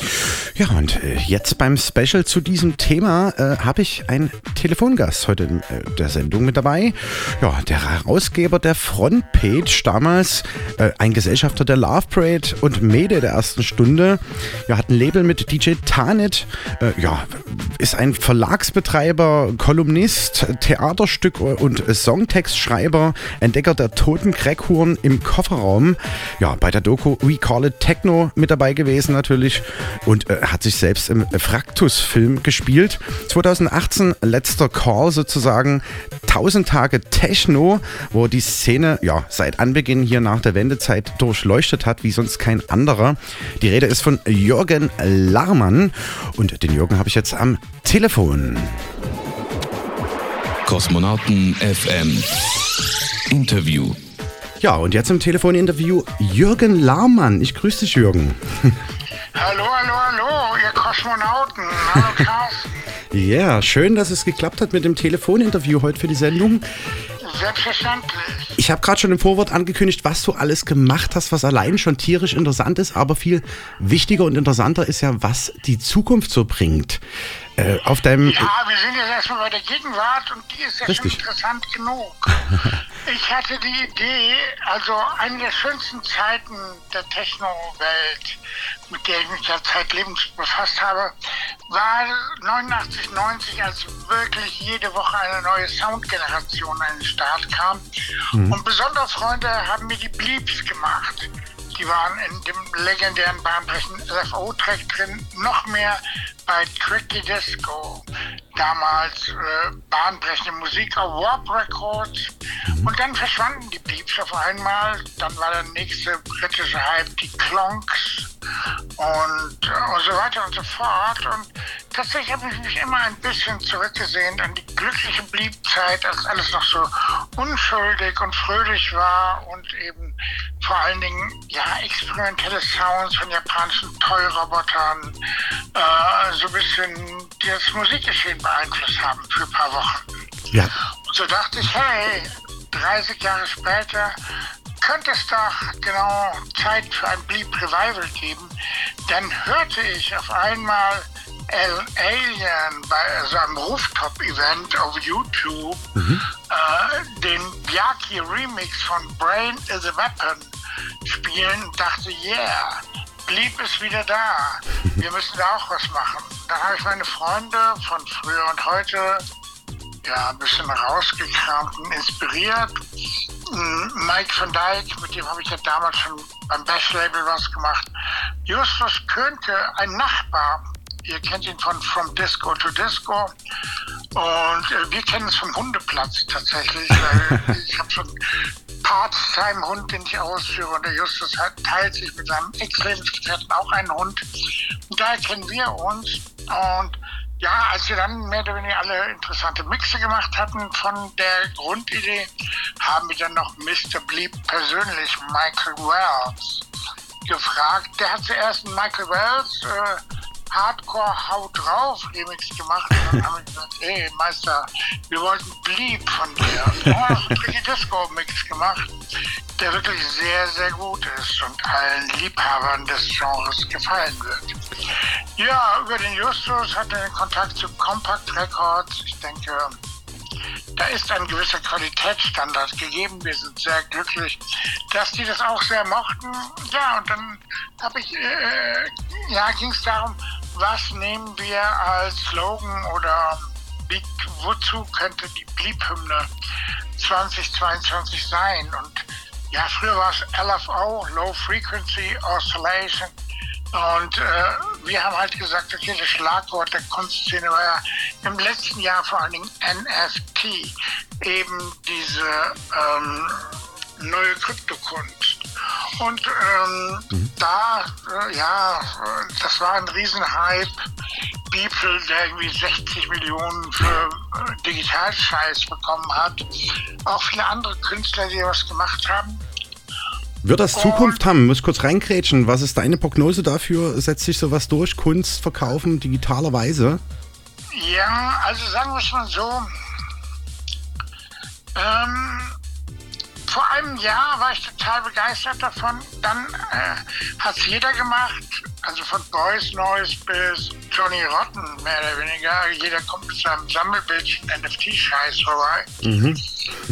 Ja, und äh, jetzt beim Special zu diesem Thema äh, habe ich einen Telefongast heute in äh, der Sendung mit dabei. Ja, der Herausgeber der Frontpage, damals äh, ein Gesellschafter der Love Parade und Mede der ersten Stunde. Ja, hat ein Label mit DJ Tanit. Äh, ja, ist ein Verlagsbetreiber, Kolumnist, Theaterstück und Songtextschreiber, Entdecker der toten Crackhuren im Kofferraum. Ja, bei der Doku We Call It Techno mit dabei gewesen natürlich und äh, hat sich selbst im Fraktus-Film gespielt. 2018 letzter Call sozusagen 1000 Tage Techno, wo die Szene ja seit Anbeginn hier nach der Wendezeit durchleuchtet hat, wie sonst kein anderer. Die Rede ist von Jürgen Larmann und den Jürgen habe ich jetzt am Telefon. Kosmonauten FM. Interview. Ja, und jetzt im Telefoninterview Jürgen Larmann. Ich grüße dich, Jürgen. Hallo, hallo, hallo, ihr Kosmonauten. Hallo, Carsten. (laughs) Ja, schön, dass es geklappt hat mit dem Telefoninterview heute für die Sendung. Selbstverständlich. Ich habe gerade schon im Vorwort angekündigt, was du alles gemacht hast, was allein schon tierisch interessant ist, aber viel wichtiger und interessanter ist ja, was die Zukunft so bringt. Äh, auf deinem. Ja, wir sind jetzt erstmal bei der Gegenwart und die ist ja Richtig. schon interessant genug. (laughs) ich hatte die Idee, also eine der schönsten Zeiten der Techno-Welt, mit der ich mich ja zeitlebens befasst habe, war 89, 90, als wirklich jede Woche eine neue Soundgeneration an den Start kam. Mhm. Und besondere Freunde haben mir die Bleeps gemacht. Die waren in dem legendären bahnbrechenden LFO-Track drin, noch mehr bei Tricky Disco. Damals äh, bahnbrechende Musik Warp Records. Und dann verschwanden die Bleeps auf einmal. Dann war der nächste britische Hype die Clonks und, äh, und so weiter und so fort. Und tatsächlich habe ich mich immer ein bisschen zurückgesehen an die glückliche Bleep-Zeit, als alles noch so unschuldig und fröhlich war und eben vor allen Dingen ja experimentelle Sounds von japanischen Toy-Robotern äh, so ein bisschen das Musikgeschehen beeinflusst haben für ein paar Wochen. Ja. Und so dachte ich, hey, 30 Jahre später könnte es doch genau Zeit für ein Bleep Revival geben. Dann hörte ich auf einmal El Alien bei so einem Rooftop-Event auf YouTube äh, den Byaki Remix von Brain is a Weapon spielen und dachte, yeah, Bleep ist wieder da. Wir müssen da auch was machen. Dann habe ich meine Freunde von früher und heute ja, ein bisschen rausgekramt und inspiriert. Mm, Mike van Dijk, mit dem habe ich ja damals schon beim Bash-Label was gemacht. Justus Könke, ein Nachbar, ihr kennt ihn von From Disco to Disco. Und äh, wir kennen es vom Hundeplatz tatsächlich, (laughs) ich habe schon Part-Time-Hund, den ich ausführe. Und der Justus teilt sich mit seinem Ex-Lebensgefährten auch einen Hund. Und daher kennen wir uns. Und ja, als wir dann mehr oder weniger alle interessante Mixe gemacht hatten von der Grundidee, haben wir dann noch Mr. Bleep persönlich, Michael Wells, gefragt. Der hat zuerst Michael Wells äh, Hardcore Haut drauf Remix gemacht. Und dann haben wir gesagt, (laughs) hey Meister, wir wollten Bleep von dir. Und dann haben wir einen Disco Mix gemacht, der wirklich sehr, sehr gut ist und allen Liebhabern des Genres gefallen wird. Ja, über den Justus hatte er Kontakt zu Compact Records. Ich denke, da ist ein gewisser Qualitätsstandard gegeben. Wir sind sehr glücklich, dass die das auch sehr mochten. Ja, und dann habe ich, äh, ja, ging es darum, was nehmen wir als Slogan oder wozu könnte die Bleep-Hymne 2022 sein? Und ja, früher war es LFO, Low Frequency Oscillation. Und äh, wir haben halt gesagt, okay, das Schlagwort der Kunstszene war ja im letzten Jahr vor allen Dingen NFT, eben diese ähm, neue Kryptokunst. Und ähm, da, äh, ja, das war ein Riesenhype. Beeple, der irgendwie 60 Millionen für äh, Digitalscheiß bekommen hat. Auch viele andere Künstler, die was gemacht haben. Wird das Zukunft haben? Muss kurz reingrätschen. Was ist deine Prognose dafür? Setzt sich sowas durch? Kunst verkaufen digitalerweise? Ja, also sagen wir es mal so. Ähm, vor einem Jahr war ich total begeistert davon. Dann äh, hat es jeder gemacht. Also von Boys Noise bis Johnny Rotten, mehr oder weniger. Jeder kommt mit seinem Sammelbildchen NFT-Scheiß vorbei. Mhm.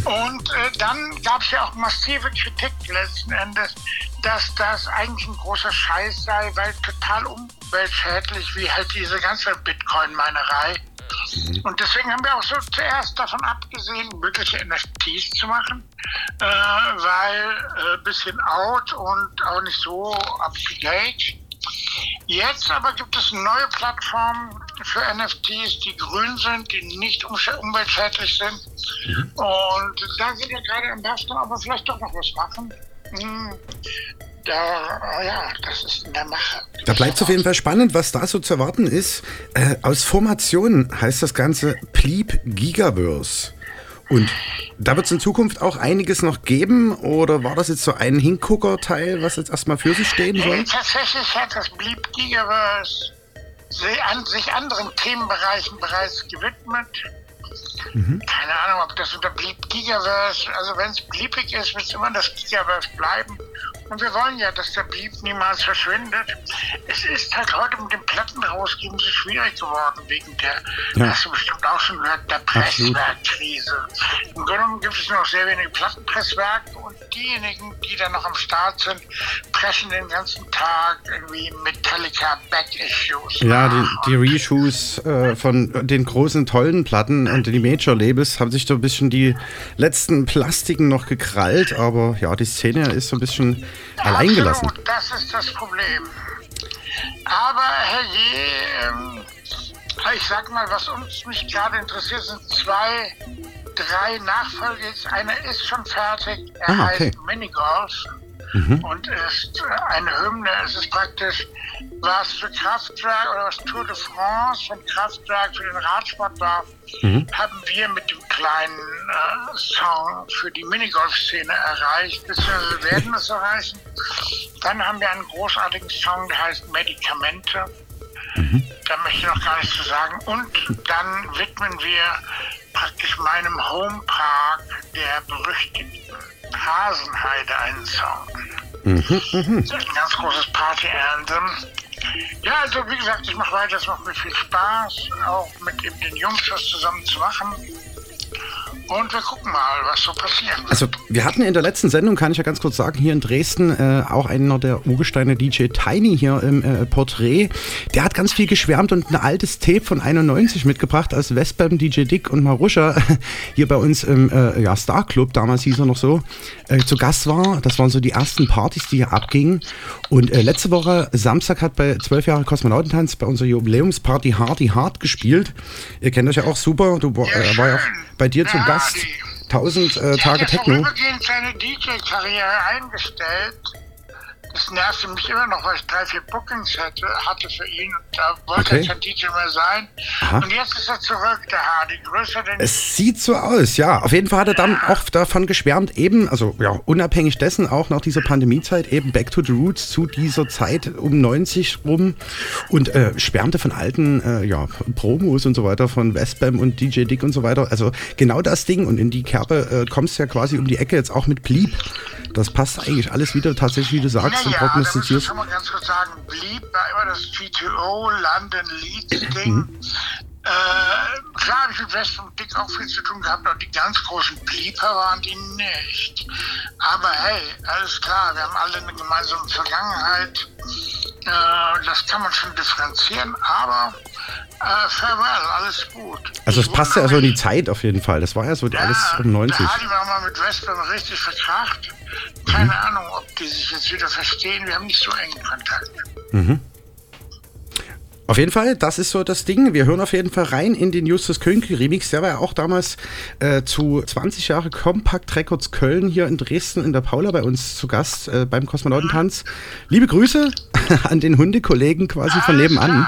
Und äh, dann gab es ja auch massive Kritik letzten Endes, dass das eigentlich ein großer Scheiß sei, weil total umweltschädlich, wie halt diese ganze Bitcoin-Meinerei. Und deswegen haben wir auch so zuerst davon abgesehen, wirkliche NFTs zu machen, äh, weil äh, bisschen out und auch nicht so up to date. Jetzt aber gibt es neue Plattformen für NFTs, die grün sind, die nicht umweltschädlich sind. Und da sind wir gerade am Basteln, aber vielleicht doch noch was machen. Da, ja, das ist in der Mache. Da bleibt es auf jeden Fall spannend, was da so zu erwarten ist. Äh, aus Formationen heißt das Ganze Pleep Gigaverse. Und da wird es in Zukunft auch einiges noch geben oder war das jetzt so ein Hingucker-Teil, was jetzt erstmal für sich stehen soll? Nee, tatsächlich hat das Bleep Gigaverse se- an, sich anderen Themenbereichen bereits gewidmet. Keine Ahnung, ob das unter Bleep Gigaverse, also wenn es bleepig ist, wird es immer das Gigaverse bleiben. Und wir wollen ja, dass der Bleep niemals verschwindet. Es ist halt heute mit dem Platten rausgeben so schwierig geworden, wegen der, Ja. hast du bestimmt auch schon gehört, der. Presswerkkrise. Im Grunde gibt es nur noch sehr wenige Plattenpresswerke und diejenigen, die da noch am Start sind, pressen den ganzen Tag irgendwie Metallica Back-Issues. Ja, die, die Reshoes äh, von den großen, tollen Platten und die Major-Labels haben sich so ein bisschen die letzten Plastiken noch gekrallt, aber ja, die Szene ist so ein bisschen alleingelassen. Das ist das Problem. Aber herrje, ähm, ich sag mal, was uns mich gerade interessiert, sind zwei, drei Nachfolge. Einer ist schon fertig. Er Ah, okay. heißt Minigolf Mhm. und ist eine Hymne. Es ist praktisch was für Kraftwerk oder was Tour de France von Kraftwerk für den Radsport war, Mhm. haben wir mit dem kleinen äh, Song für die Minigolf-Szene erreicht, beziehungsweise werden es erreichen. Dann haben wir einen großartigen Song, der heißt Medikamente. Da möchte ich noch gar nichts zu sagen. Und dann widmen wir praktisch meinem Homepark der berüchtigten Hasenheide einen Song. Mhm, mhm. Ein ganz großes Party-Anthem. Ja, also wie gesagt, ich mache weiter, es macht mir viel Spaß, auch mit eben den Jungs das zusammen zu machen. Und wir gucken mal, was so passieren wird. Also wir hatten in der letzten Sendung, kann ich ja ganz kurz sagen, hier in Dresden äh, auch einer der Urgesteine DJ Tiny hier im äh, Porträt. Der hat ganz viel geschwärmt und ein altes Tape von 91 mitgebracht, als Westbam, DJ Dick und Maruscha (laughs) hier bei uns im äh, ja, Star Club, damals hieß er noch so, äh, zu Gast war. Das waren so die ersten Partys, die hier abgingen. Und äh, letzte Woche, Samstag, hat bei 12 Jahre Kosmonautentanz bei unserer Jubiläumsparty Hardy Hard gespielt. Ihr kennt euch ja auch super. Du äh, war ja auch bei dir zu Gast. 1000 äh, Tage hat ja Techno. vorübergehend seine DJ-Karriere eingestellt. Das nervte mich immer noch, weil ich drei, vier Bookings hatte, hatte für ihn und da wollte Okay. er kein DJ mehr sein. Aha. Und jetzt ist er zurück, der Hardy, größer denn Es sieht so aus, ja. Auf jeden Fall hat er dann auch davon geschwärmt, eben, also ja, unabhängig dessen, auch nach dieser Pandemiezeit, eben Back to the Roots zu dieser Zeit um 90 rum und äh, schwärmte von alten äh, ja, Promos und so weiter von Westbam und DJ Dick und so weiter. Also genau das Ding und in die Kerbe äh, kommst du ja quasi um die Ecke jetzt auch mit Blieb. Das passt eigentlich alles wieder tatsächlich, wie du sagst, Naja, da muss ich schon mal ganz kurz sagen, blieb war immer das GTO London Leeds-Ding. Mhm. Äh, klar habe ich mit West und Dick auch viel zu tun gehabt, aber die ganz großen Bleeper waren die nicht. Aber hey, alles klar, wir haben alle eine gemeinsame Vergangenheit. Äh, das kann man schon differenzieren, aber äh, farewell, alles gut. Also es passt ja so in die Zeit auf jeden Fall. Das war ja so alles um 90. Der Hardy war mal mit Westbam richtig verkracht. Keine Ahnung, ob die sich jetzt wieder verstehen. Wir haben nicht so engen Kontakt. Mhm. Auf jeden Fall, das ist so das Ding. Wir hören auf jeden Fall rein in den Justus Könke Remix. Der war ja auch damals äh, zu 20 Jahre Compact Records Köln hier in Dresden in der Paula bei uns zu Gast äh, beim Kosmonautentanz. Liebe Grüße (laughs) an den Hundekollegen quasi von nebenan. An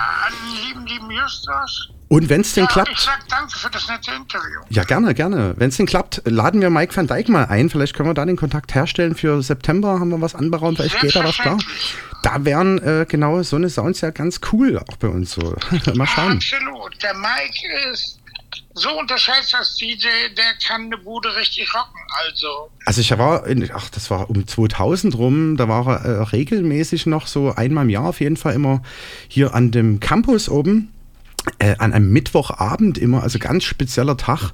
lieben, lieben Justus. Und wenn es denn ja, klappt, Ich sag danke für das nette Interview. ja gerne, gerne. Wenn es denn klappt, laden wir Mike van Dijk mal ein. Vielleicht können wir da den Kontakt herstellen. Für September haben wir was anberaumt, vielleicht geht da was da. Da wären äh, genau so eine Sounds ja ganz cool auch bei uns so. (laughs) mal schauen. Absolut. Der Mike ist so unterschätzt als DJ, der kann eine Bude richtig rocken. Also, Also ich war, in, ach, das war um 2000 rum, da war er äh, regelmäßig noch so einmal im Jahr auf jeden Fall immer hier an dem Campus oben. Äh, an einem Mittwochabend immer, also ganz spezieller Tag.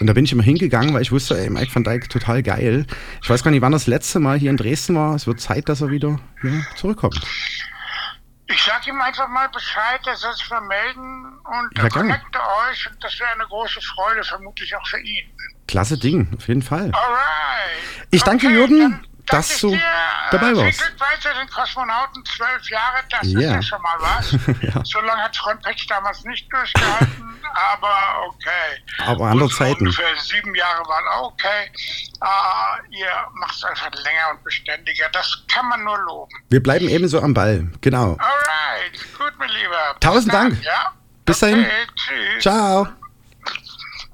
Und da bin ich immer hingegangen, weil ich wusste, ey, Mike van Dijk total geil. Ich weiß gar nicht, wann er das letzte Mal hier in Dresden war. Es wird Zeit, dass er wieder ja, zurückkommt. ich sag ihm einfach mal Bescheid, er soll sich mal melden und Ja, connecte euch und das wäre eine große Freude, vermutlich auch für ihn. Klasse Ding, auf jeden Fall. Alright. Ich danke Jürgen, dass du dabei Äh, warst. Viel Glück weiter den Kosmonauten, zwölf Jahre, das ist Ja. ja schon mal was. (laughs) Ja. So lange hat Frontex damals nicht durchgehalten, (laughs) aber okay. Aber andere so Zeiten. Ungefähr sieben Jahre waren okay. Äh, ihr macht es einfach länger und beständiger. Das kann man nur loben. Wir bleiben ebenso am Ball. Genau. Alright, gut, mein Lieber. Bis Tausend dann, Dank. Ja? Bis dahin. Okay, tschüss. Ciao.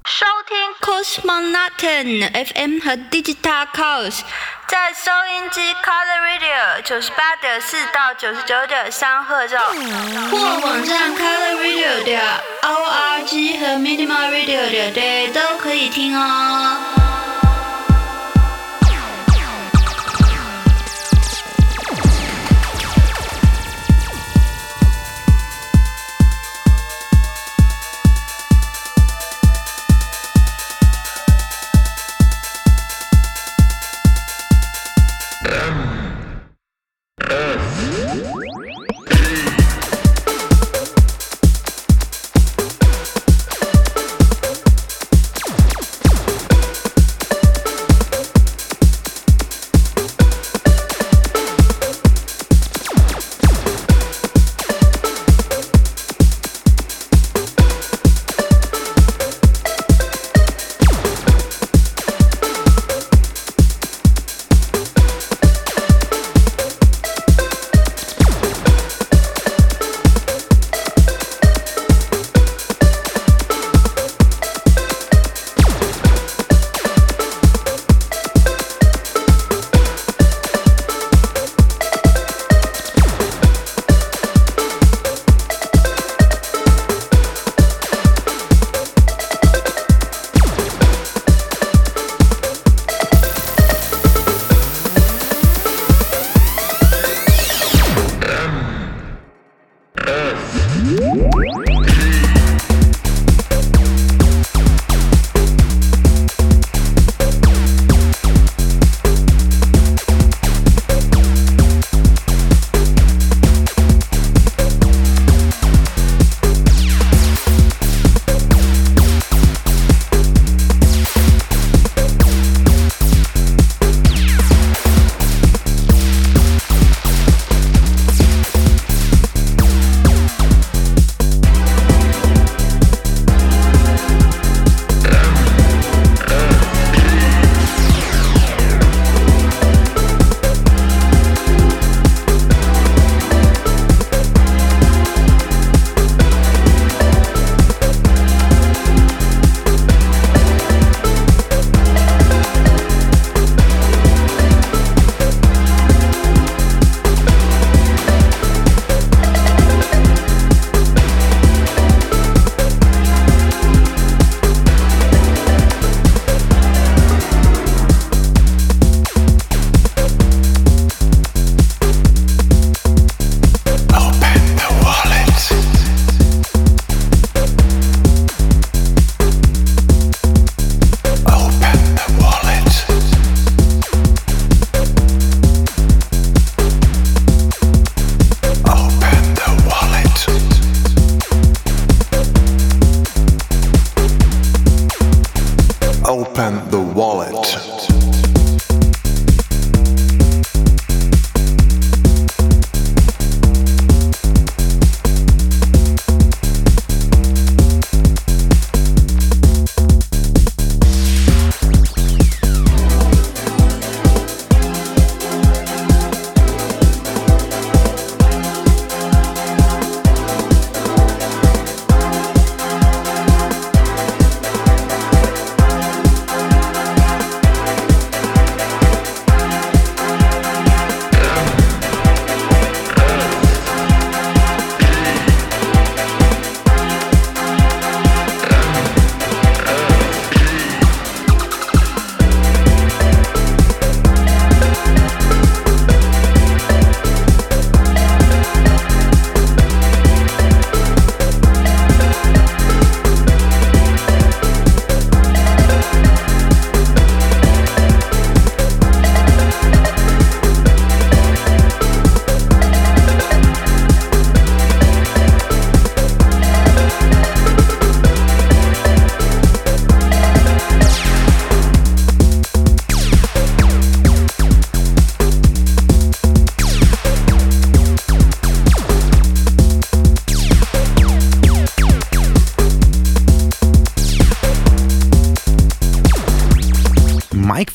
收听 Cosmonauten FM 和 Digital Chaos，在收音机 Color Radio 九十八点四到九十九点三赫兆，或网站 Color Radio 点 org 和 Minimal Radio 点 day 都可以听哦。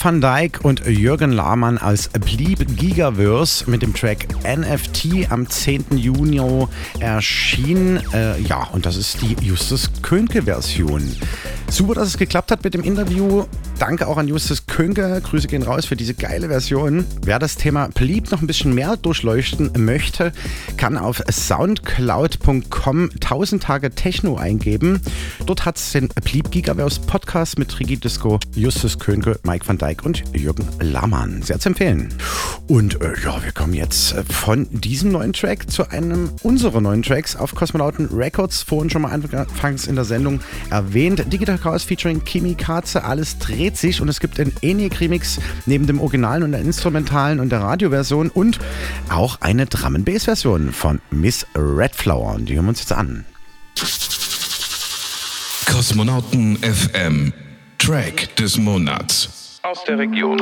Van Dyke und Jürgen Lahmann als Bleep Gigaverse mit dem Track NFT am 10. Juni erschienen. Äh, ja, und das ist die Justus Könke-Version. Super, dass es geklappt hat mit dem Interview. Danke auch an Justus Könke. Grüße gehen raus für diese geile Version. Wer das Thema Bleep noch ein bisschen mehr durchleuchten möchte, kann auf soundcloud.com 1000 Tage Techno eingeben. Dort hat es den Bleep Gigaverse Podcast mit Trigi Disco, Justus Könke, Mike van Dijk und Jürgen Lahmann. Sehr zu empfehlen. Und äh, ja, wir kommen jetzt von diesem neuen Track zu einem unserer neuen Tracks auf Kosmonauten Records. Vorhin schon mal anfangs in der Sendung erwähnt. Digital Chaos featuring Kimi Katze. Alles dreht sich und es gibt einen ENIAC Remix neben dem Originalen und der Instrumentalen und der Radioversion und auch eine Drum Bass Version von Miss Redflower. Und die hören wir uns jetzt an. Kosmonauten FM Track des Monats. Aus der Region.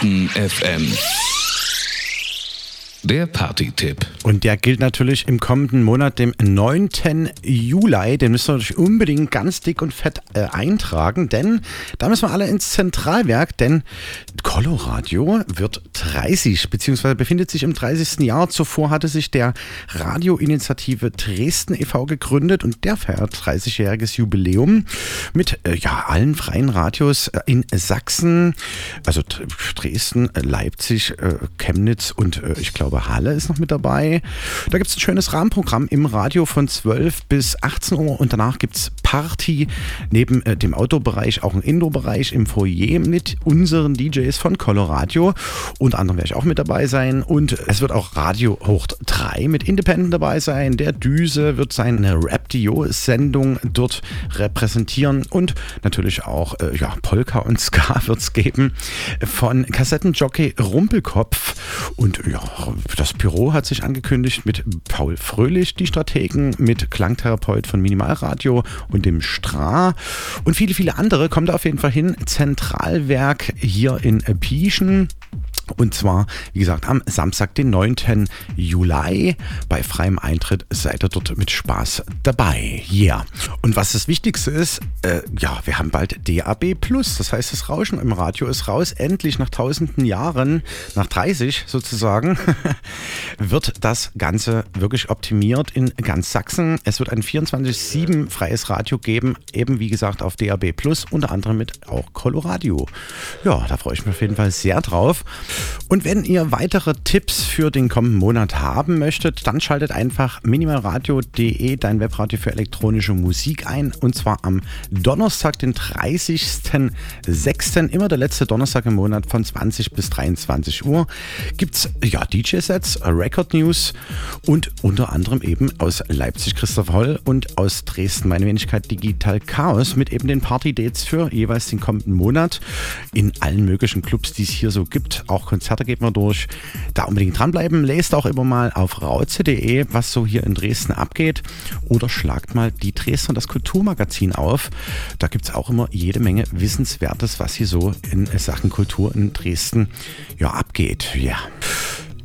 Kosmonauten FM. Der Party-Tipp. Und der gilt natürlich im kommenden Monat, dem 9. Juli. Den müssen wir natürlich unbedingt ganz dick und fett äh, eintragen, denn da müssen wir alle ins Zentralwerk, denn Coloradio wird 30, beziehungsweise befindet sich im 30. Jahr. Zuvor hatte sich der Radioinitiative Dresden e.V. gegründet und der feiert 30-jähriges Jubiläum mit äh, ja, allen freien Radios äh, in Sachsen, also Dresden, äh, Leipzig, äh, Chemnitz und äh, ich glaube Halle ist noch mit dabei. Da gibt es ein schönes Rahmenprogramm im Radio von 12 bis 18 Uhr und danach gibt es Party neben äh, dem Outdoor-Bereich, auch ein Indoor-Bereich im Foyer mit unseren DJs von Coloradio. Unter anderem werde ich auch mit dabei sein und es wird auch Radio Hoch 3 mit Independent dabei sein. Der Düse wird seine Rap-Dio-Sendung dort repräsentieren und natürlich auch äh, ja, Polka und Ska (laughs) wird es geben von Kassettenjockey Rumpelkopf und ja, das Büro hat sich angekündigt mit Paul Fröhlich, die Strategen, mit Klangtherapeut von Minimalradio und dem Stra und viele, viele andere. Kommt auf jeden Fall hin. Zentralwerk hier in Pieschen. Und zwar, wie gesagt, am Samstag, den 9. Juli. Bei freiem Eintritt seid ihr dort mit Spaß dabei. Ja. Yeah. Und was das Wichtigste ist, äh, ja, wir haben bald DAB Plus. Das heißt, das Rauschen im Radio ist raus. Endlich nach tausenden Jahren, nach 30 sozusagen, (laughs) wird das Ganze wirklich optimiert in ganz Sachsen. Es wird ein 24-7 freies Radio geben, eben wie gesagt auf DAB Plus, unter anderem mit auch Coloradio. Ja, da freue ich mich auf jeden Fall sehr drauf. Und wenn ihr weitere Tipps für den kommenden Monat haben möchtet, dann schaltet einfach minimalradio.de, dein Webradio für elektronische Musik ein. Und zwar am Donnerstag, den 30.06., immer der letzte Donnerstag im Monat von 20 bis 23 Uhr, gibt es ja, DJ-Sets, Record News und unter anderem eben aus Leipzig Christoph Holl und aus Dresden meine Wenigkeit Digital Chaos mit eben den Party-Dates für jeweils den kommenden Monat in allen möglichen Clubs, die es hier so gibt. Auch Konzerte geht man durch. Da unbedingt dranbleiben. Lest auch immer mal auf rauze.de, was so hier in Dresden abgeht. Oder schlagt mal die Dresdner das Kulturmagazin auf. Da gibt es auch immer jede Menge Wissenswertes, was hier so in Sachen Kultur in Dresden ja, abgeht. Ja.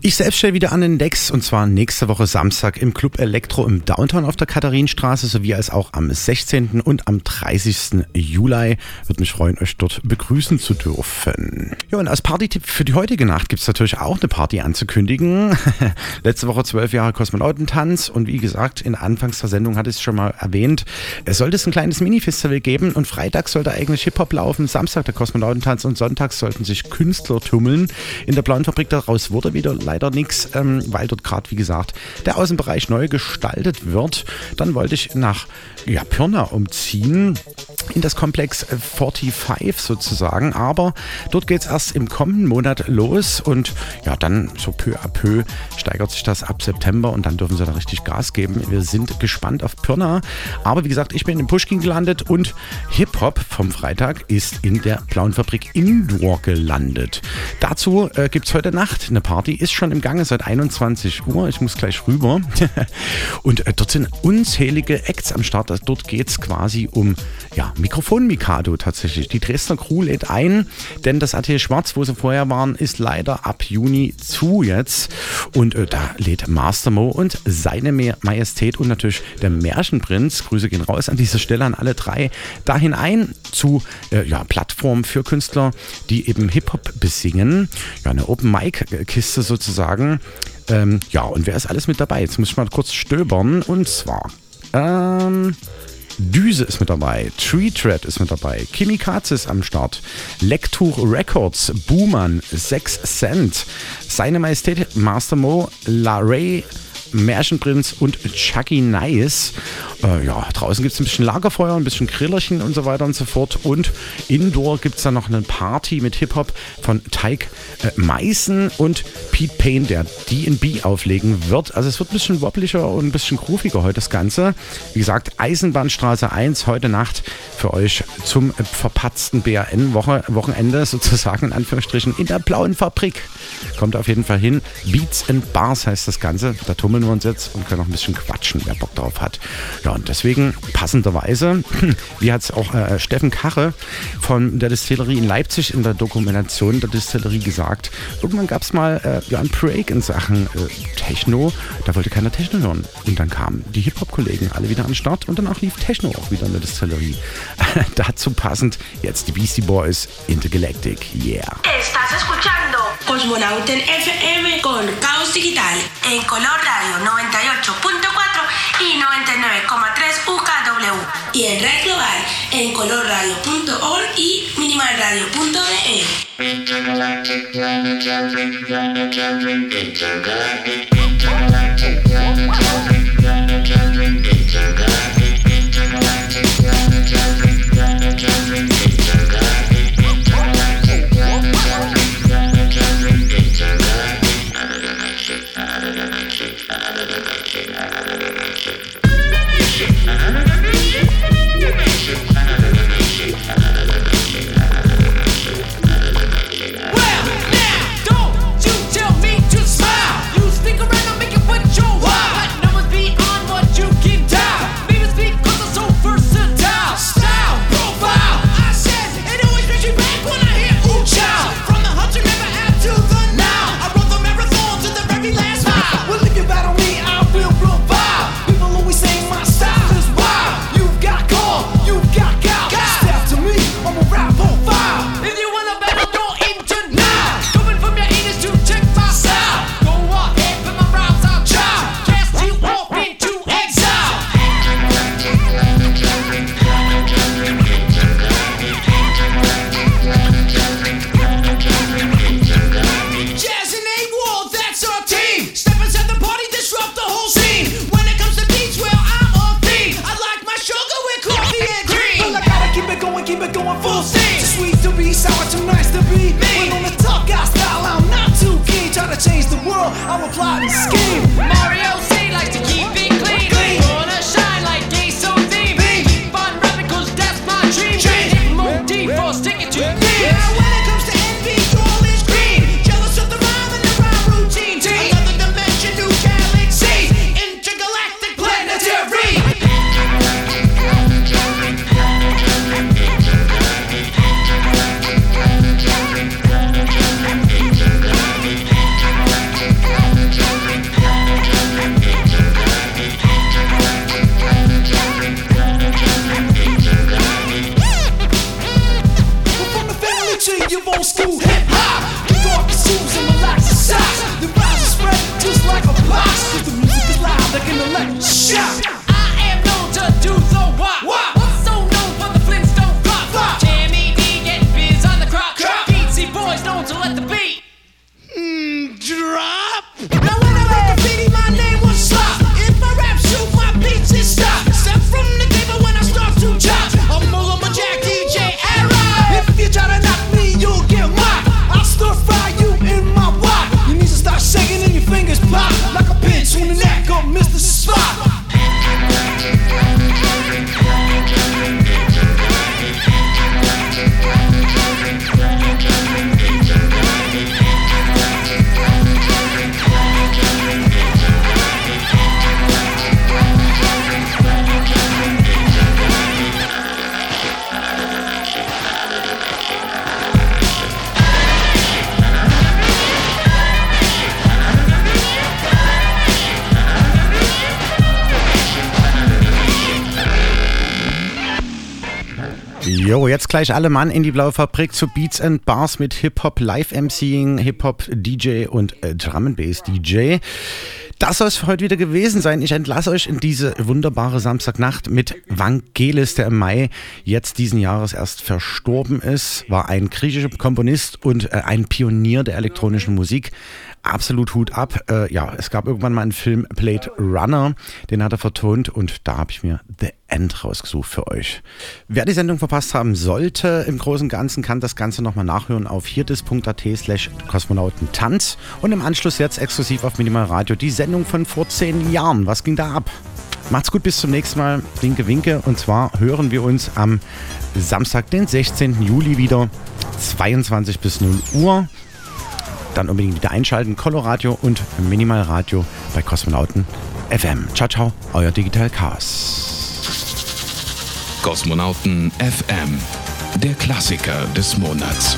Ich selbst stelle wieder an den Decks und zwar nächste Woche Samstag im Club Elektro im Downtown auf der Katharinenstraße sowie als auch am 16. und am 30. Juli. Würde mich freuen, euch dort begrüßen zu dürfen. Ja, und als Partytipp für die heutige Nacht gibt es natürlich auch eine Party anzukündigen. (laughs) Letzte Woche zwölf Jahre Kosmonautentanz und wie gesagt, in Anfangs der Sendung hatte ich es schon mal erwähnt, es sollte es ein kleines Mini-Festival geben und Freitag sollte eigentlich Hip-Hop laufen, Samstag der Kosmonautentanz und sonntags sollten sich Künstler tummeln. In der Blauen Fabrik daraus wurde wieder leider leider nichts, ähm, weil dort gerade, wie gesagt, der Außenbereich neu gestaltet wird. Dann wollte ich nach ja, Pirna umziehen in das Komplex 45 sozusagen. Aber dort geht es erst im kommenden Monat los und ja, dann so peu à peu steigert sich das ab September und dann dürfen sie da richtig Gas geben. Wir sind gespannt auf Pirna. Aber wie gesagt, ich bin in Pushkin gelandet und Hip-Hop vom Freitag ist in der Blauen Fabrik Indoor gelandet. Dazu äh, gibt es heute Nacht eine Party, ist schon im Gange seit 21 Uhr. Ich muss gleich rüber. (laughs) und äh, dort sind unzählige Acts am Start. Also dort geht es quasi um ja, Mikrofon Mikado tatsächlich. Die Dresdner Crew lädt ein, denn das Atelier Schwarz, wo sie vorher waren, ist leider ab Juni zu jetzt. Und äh, da lädt Master Mo und seine Majestät und natürlich der Märchenprinz, Grüße gehen raus an dieser Stelle an alle drei, dahin ein zu äh, ja, Plattformen für Künstler, die eben Hip-Hop besingen. Ja, eine Open-Mic-Kiste sozusagen. Ähm, ja, und wer ist alles mit dabei? Jetzt muss ich mal kurz stöbern. Und zwar, ähm, Düse ist mit dabei, Tree Tread ist mit dabei, Kimikaze ist am Start, Lektur Records, Booman, 6 Cent, Seine Majestät Master Mo, La Ray, Märchenprinz und Chucky Nice. Äh, ja, draußen gibt es ein bisschen Lagerfeuer, ein bisschen Grillerchen und so weiter und so fort. Und indoor gibt es dann noch eine Party mit Hip-Hop von Teig äh, Meißen und Pete Payne, der DB auflegen wird. Also es wird ein bisschen wobbliger und ein bisschen grooviger heute das Ganze. Wie gesagt, Eisenbahnstraße 1 heute Nacht für euch zum verpatzten BRN-Wochenende sozusagen in Anführungsstrichen in der blauen Fabrik. Kommt auf jeden Fall hin. Beats and Bars heißt das Ganze. Da tummeln wir uns jetzt und können noch ein bisschen quatschen, wer Bock drauf hat. Ja, und deswegen passenderweise, (clears throat) wie hat es auch äh, Steffen Kache von der Distillerie in Leipzig in der Dokumentation der Distillerie gesagt, irgendwann gab es mal äh, ja, einen Break in Sachen äh, Techno. Da wollte keiner Techno hören. Und dann kamen die Hip-Hop-Kollegen alle wieder an den Start und danach lief Techno auch wieder in der Distillerie. (laughs) Dazu passend jetzt die Beastie Boys Intergalactic. Yeah. Estás escuchando Cosmonauten FM con Caos Digital en Color Radio 98.4 y 99,3 UKW y en Red Global en colorradio.org y Don't it going, full steam. Too sweet to be sour, too nice to be me. When on the tough guy style, I'm not too keen. Try to change the world, I'm a plotting scheme. Mario C likes to keep it gleich alle Mann in die blaue Fabrik zu Beats and Bars mit Hip-Hop Live-MCing, Hip-Hop-DJ und äh, Drum and Bass DJ. Das soll es für heute wieder gewesen sein. Ich entlasse euch in diese wunderbare Samstagnacht mit Vangelis, der im Mai jetzt diesen Jahres erst verstorben ist. War ein griechischer Komponist und äh, ein Pionier der elektronischen Musik. Absolut Hut ab. Äh, ja, es gab irgendwann mal einen Film Blade Runner, den hat er vertont und da habe ich mir The End rausgesucht für euch. Wer die Sendung verpasst haben sollte, im Großen und Ganzen kann das Ganze nochmal nachhören auf hierdis.at slash kosmonautentanz und im Anschluss jetzt exklusiv auf Minimal Radio die Sendung von vor zehn Jahren. Was ging da ab? Macht's gut, bis zum nächsten Mal. Winke, winke. Und zwar hören wir uns am Samstag, den 16. Juli wieder, 22 bis 0 Uhr dann unbedingt wieder einschalten. Coloradio und Minimalradio bei Kosmonauten FM. Ciao, ciao, euer Digital Chaos. Kosmonauten FM, der Klassiker des Monats.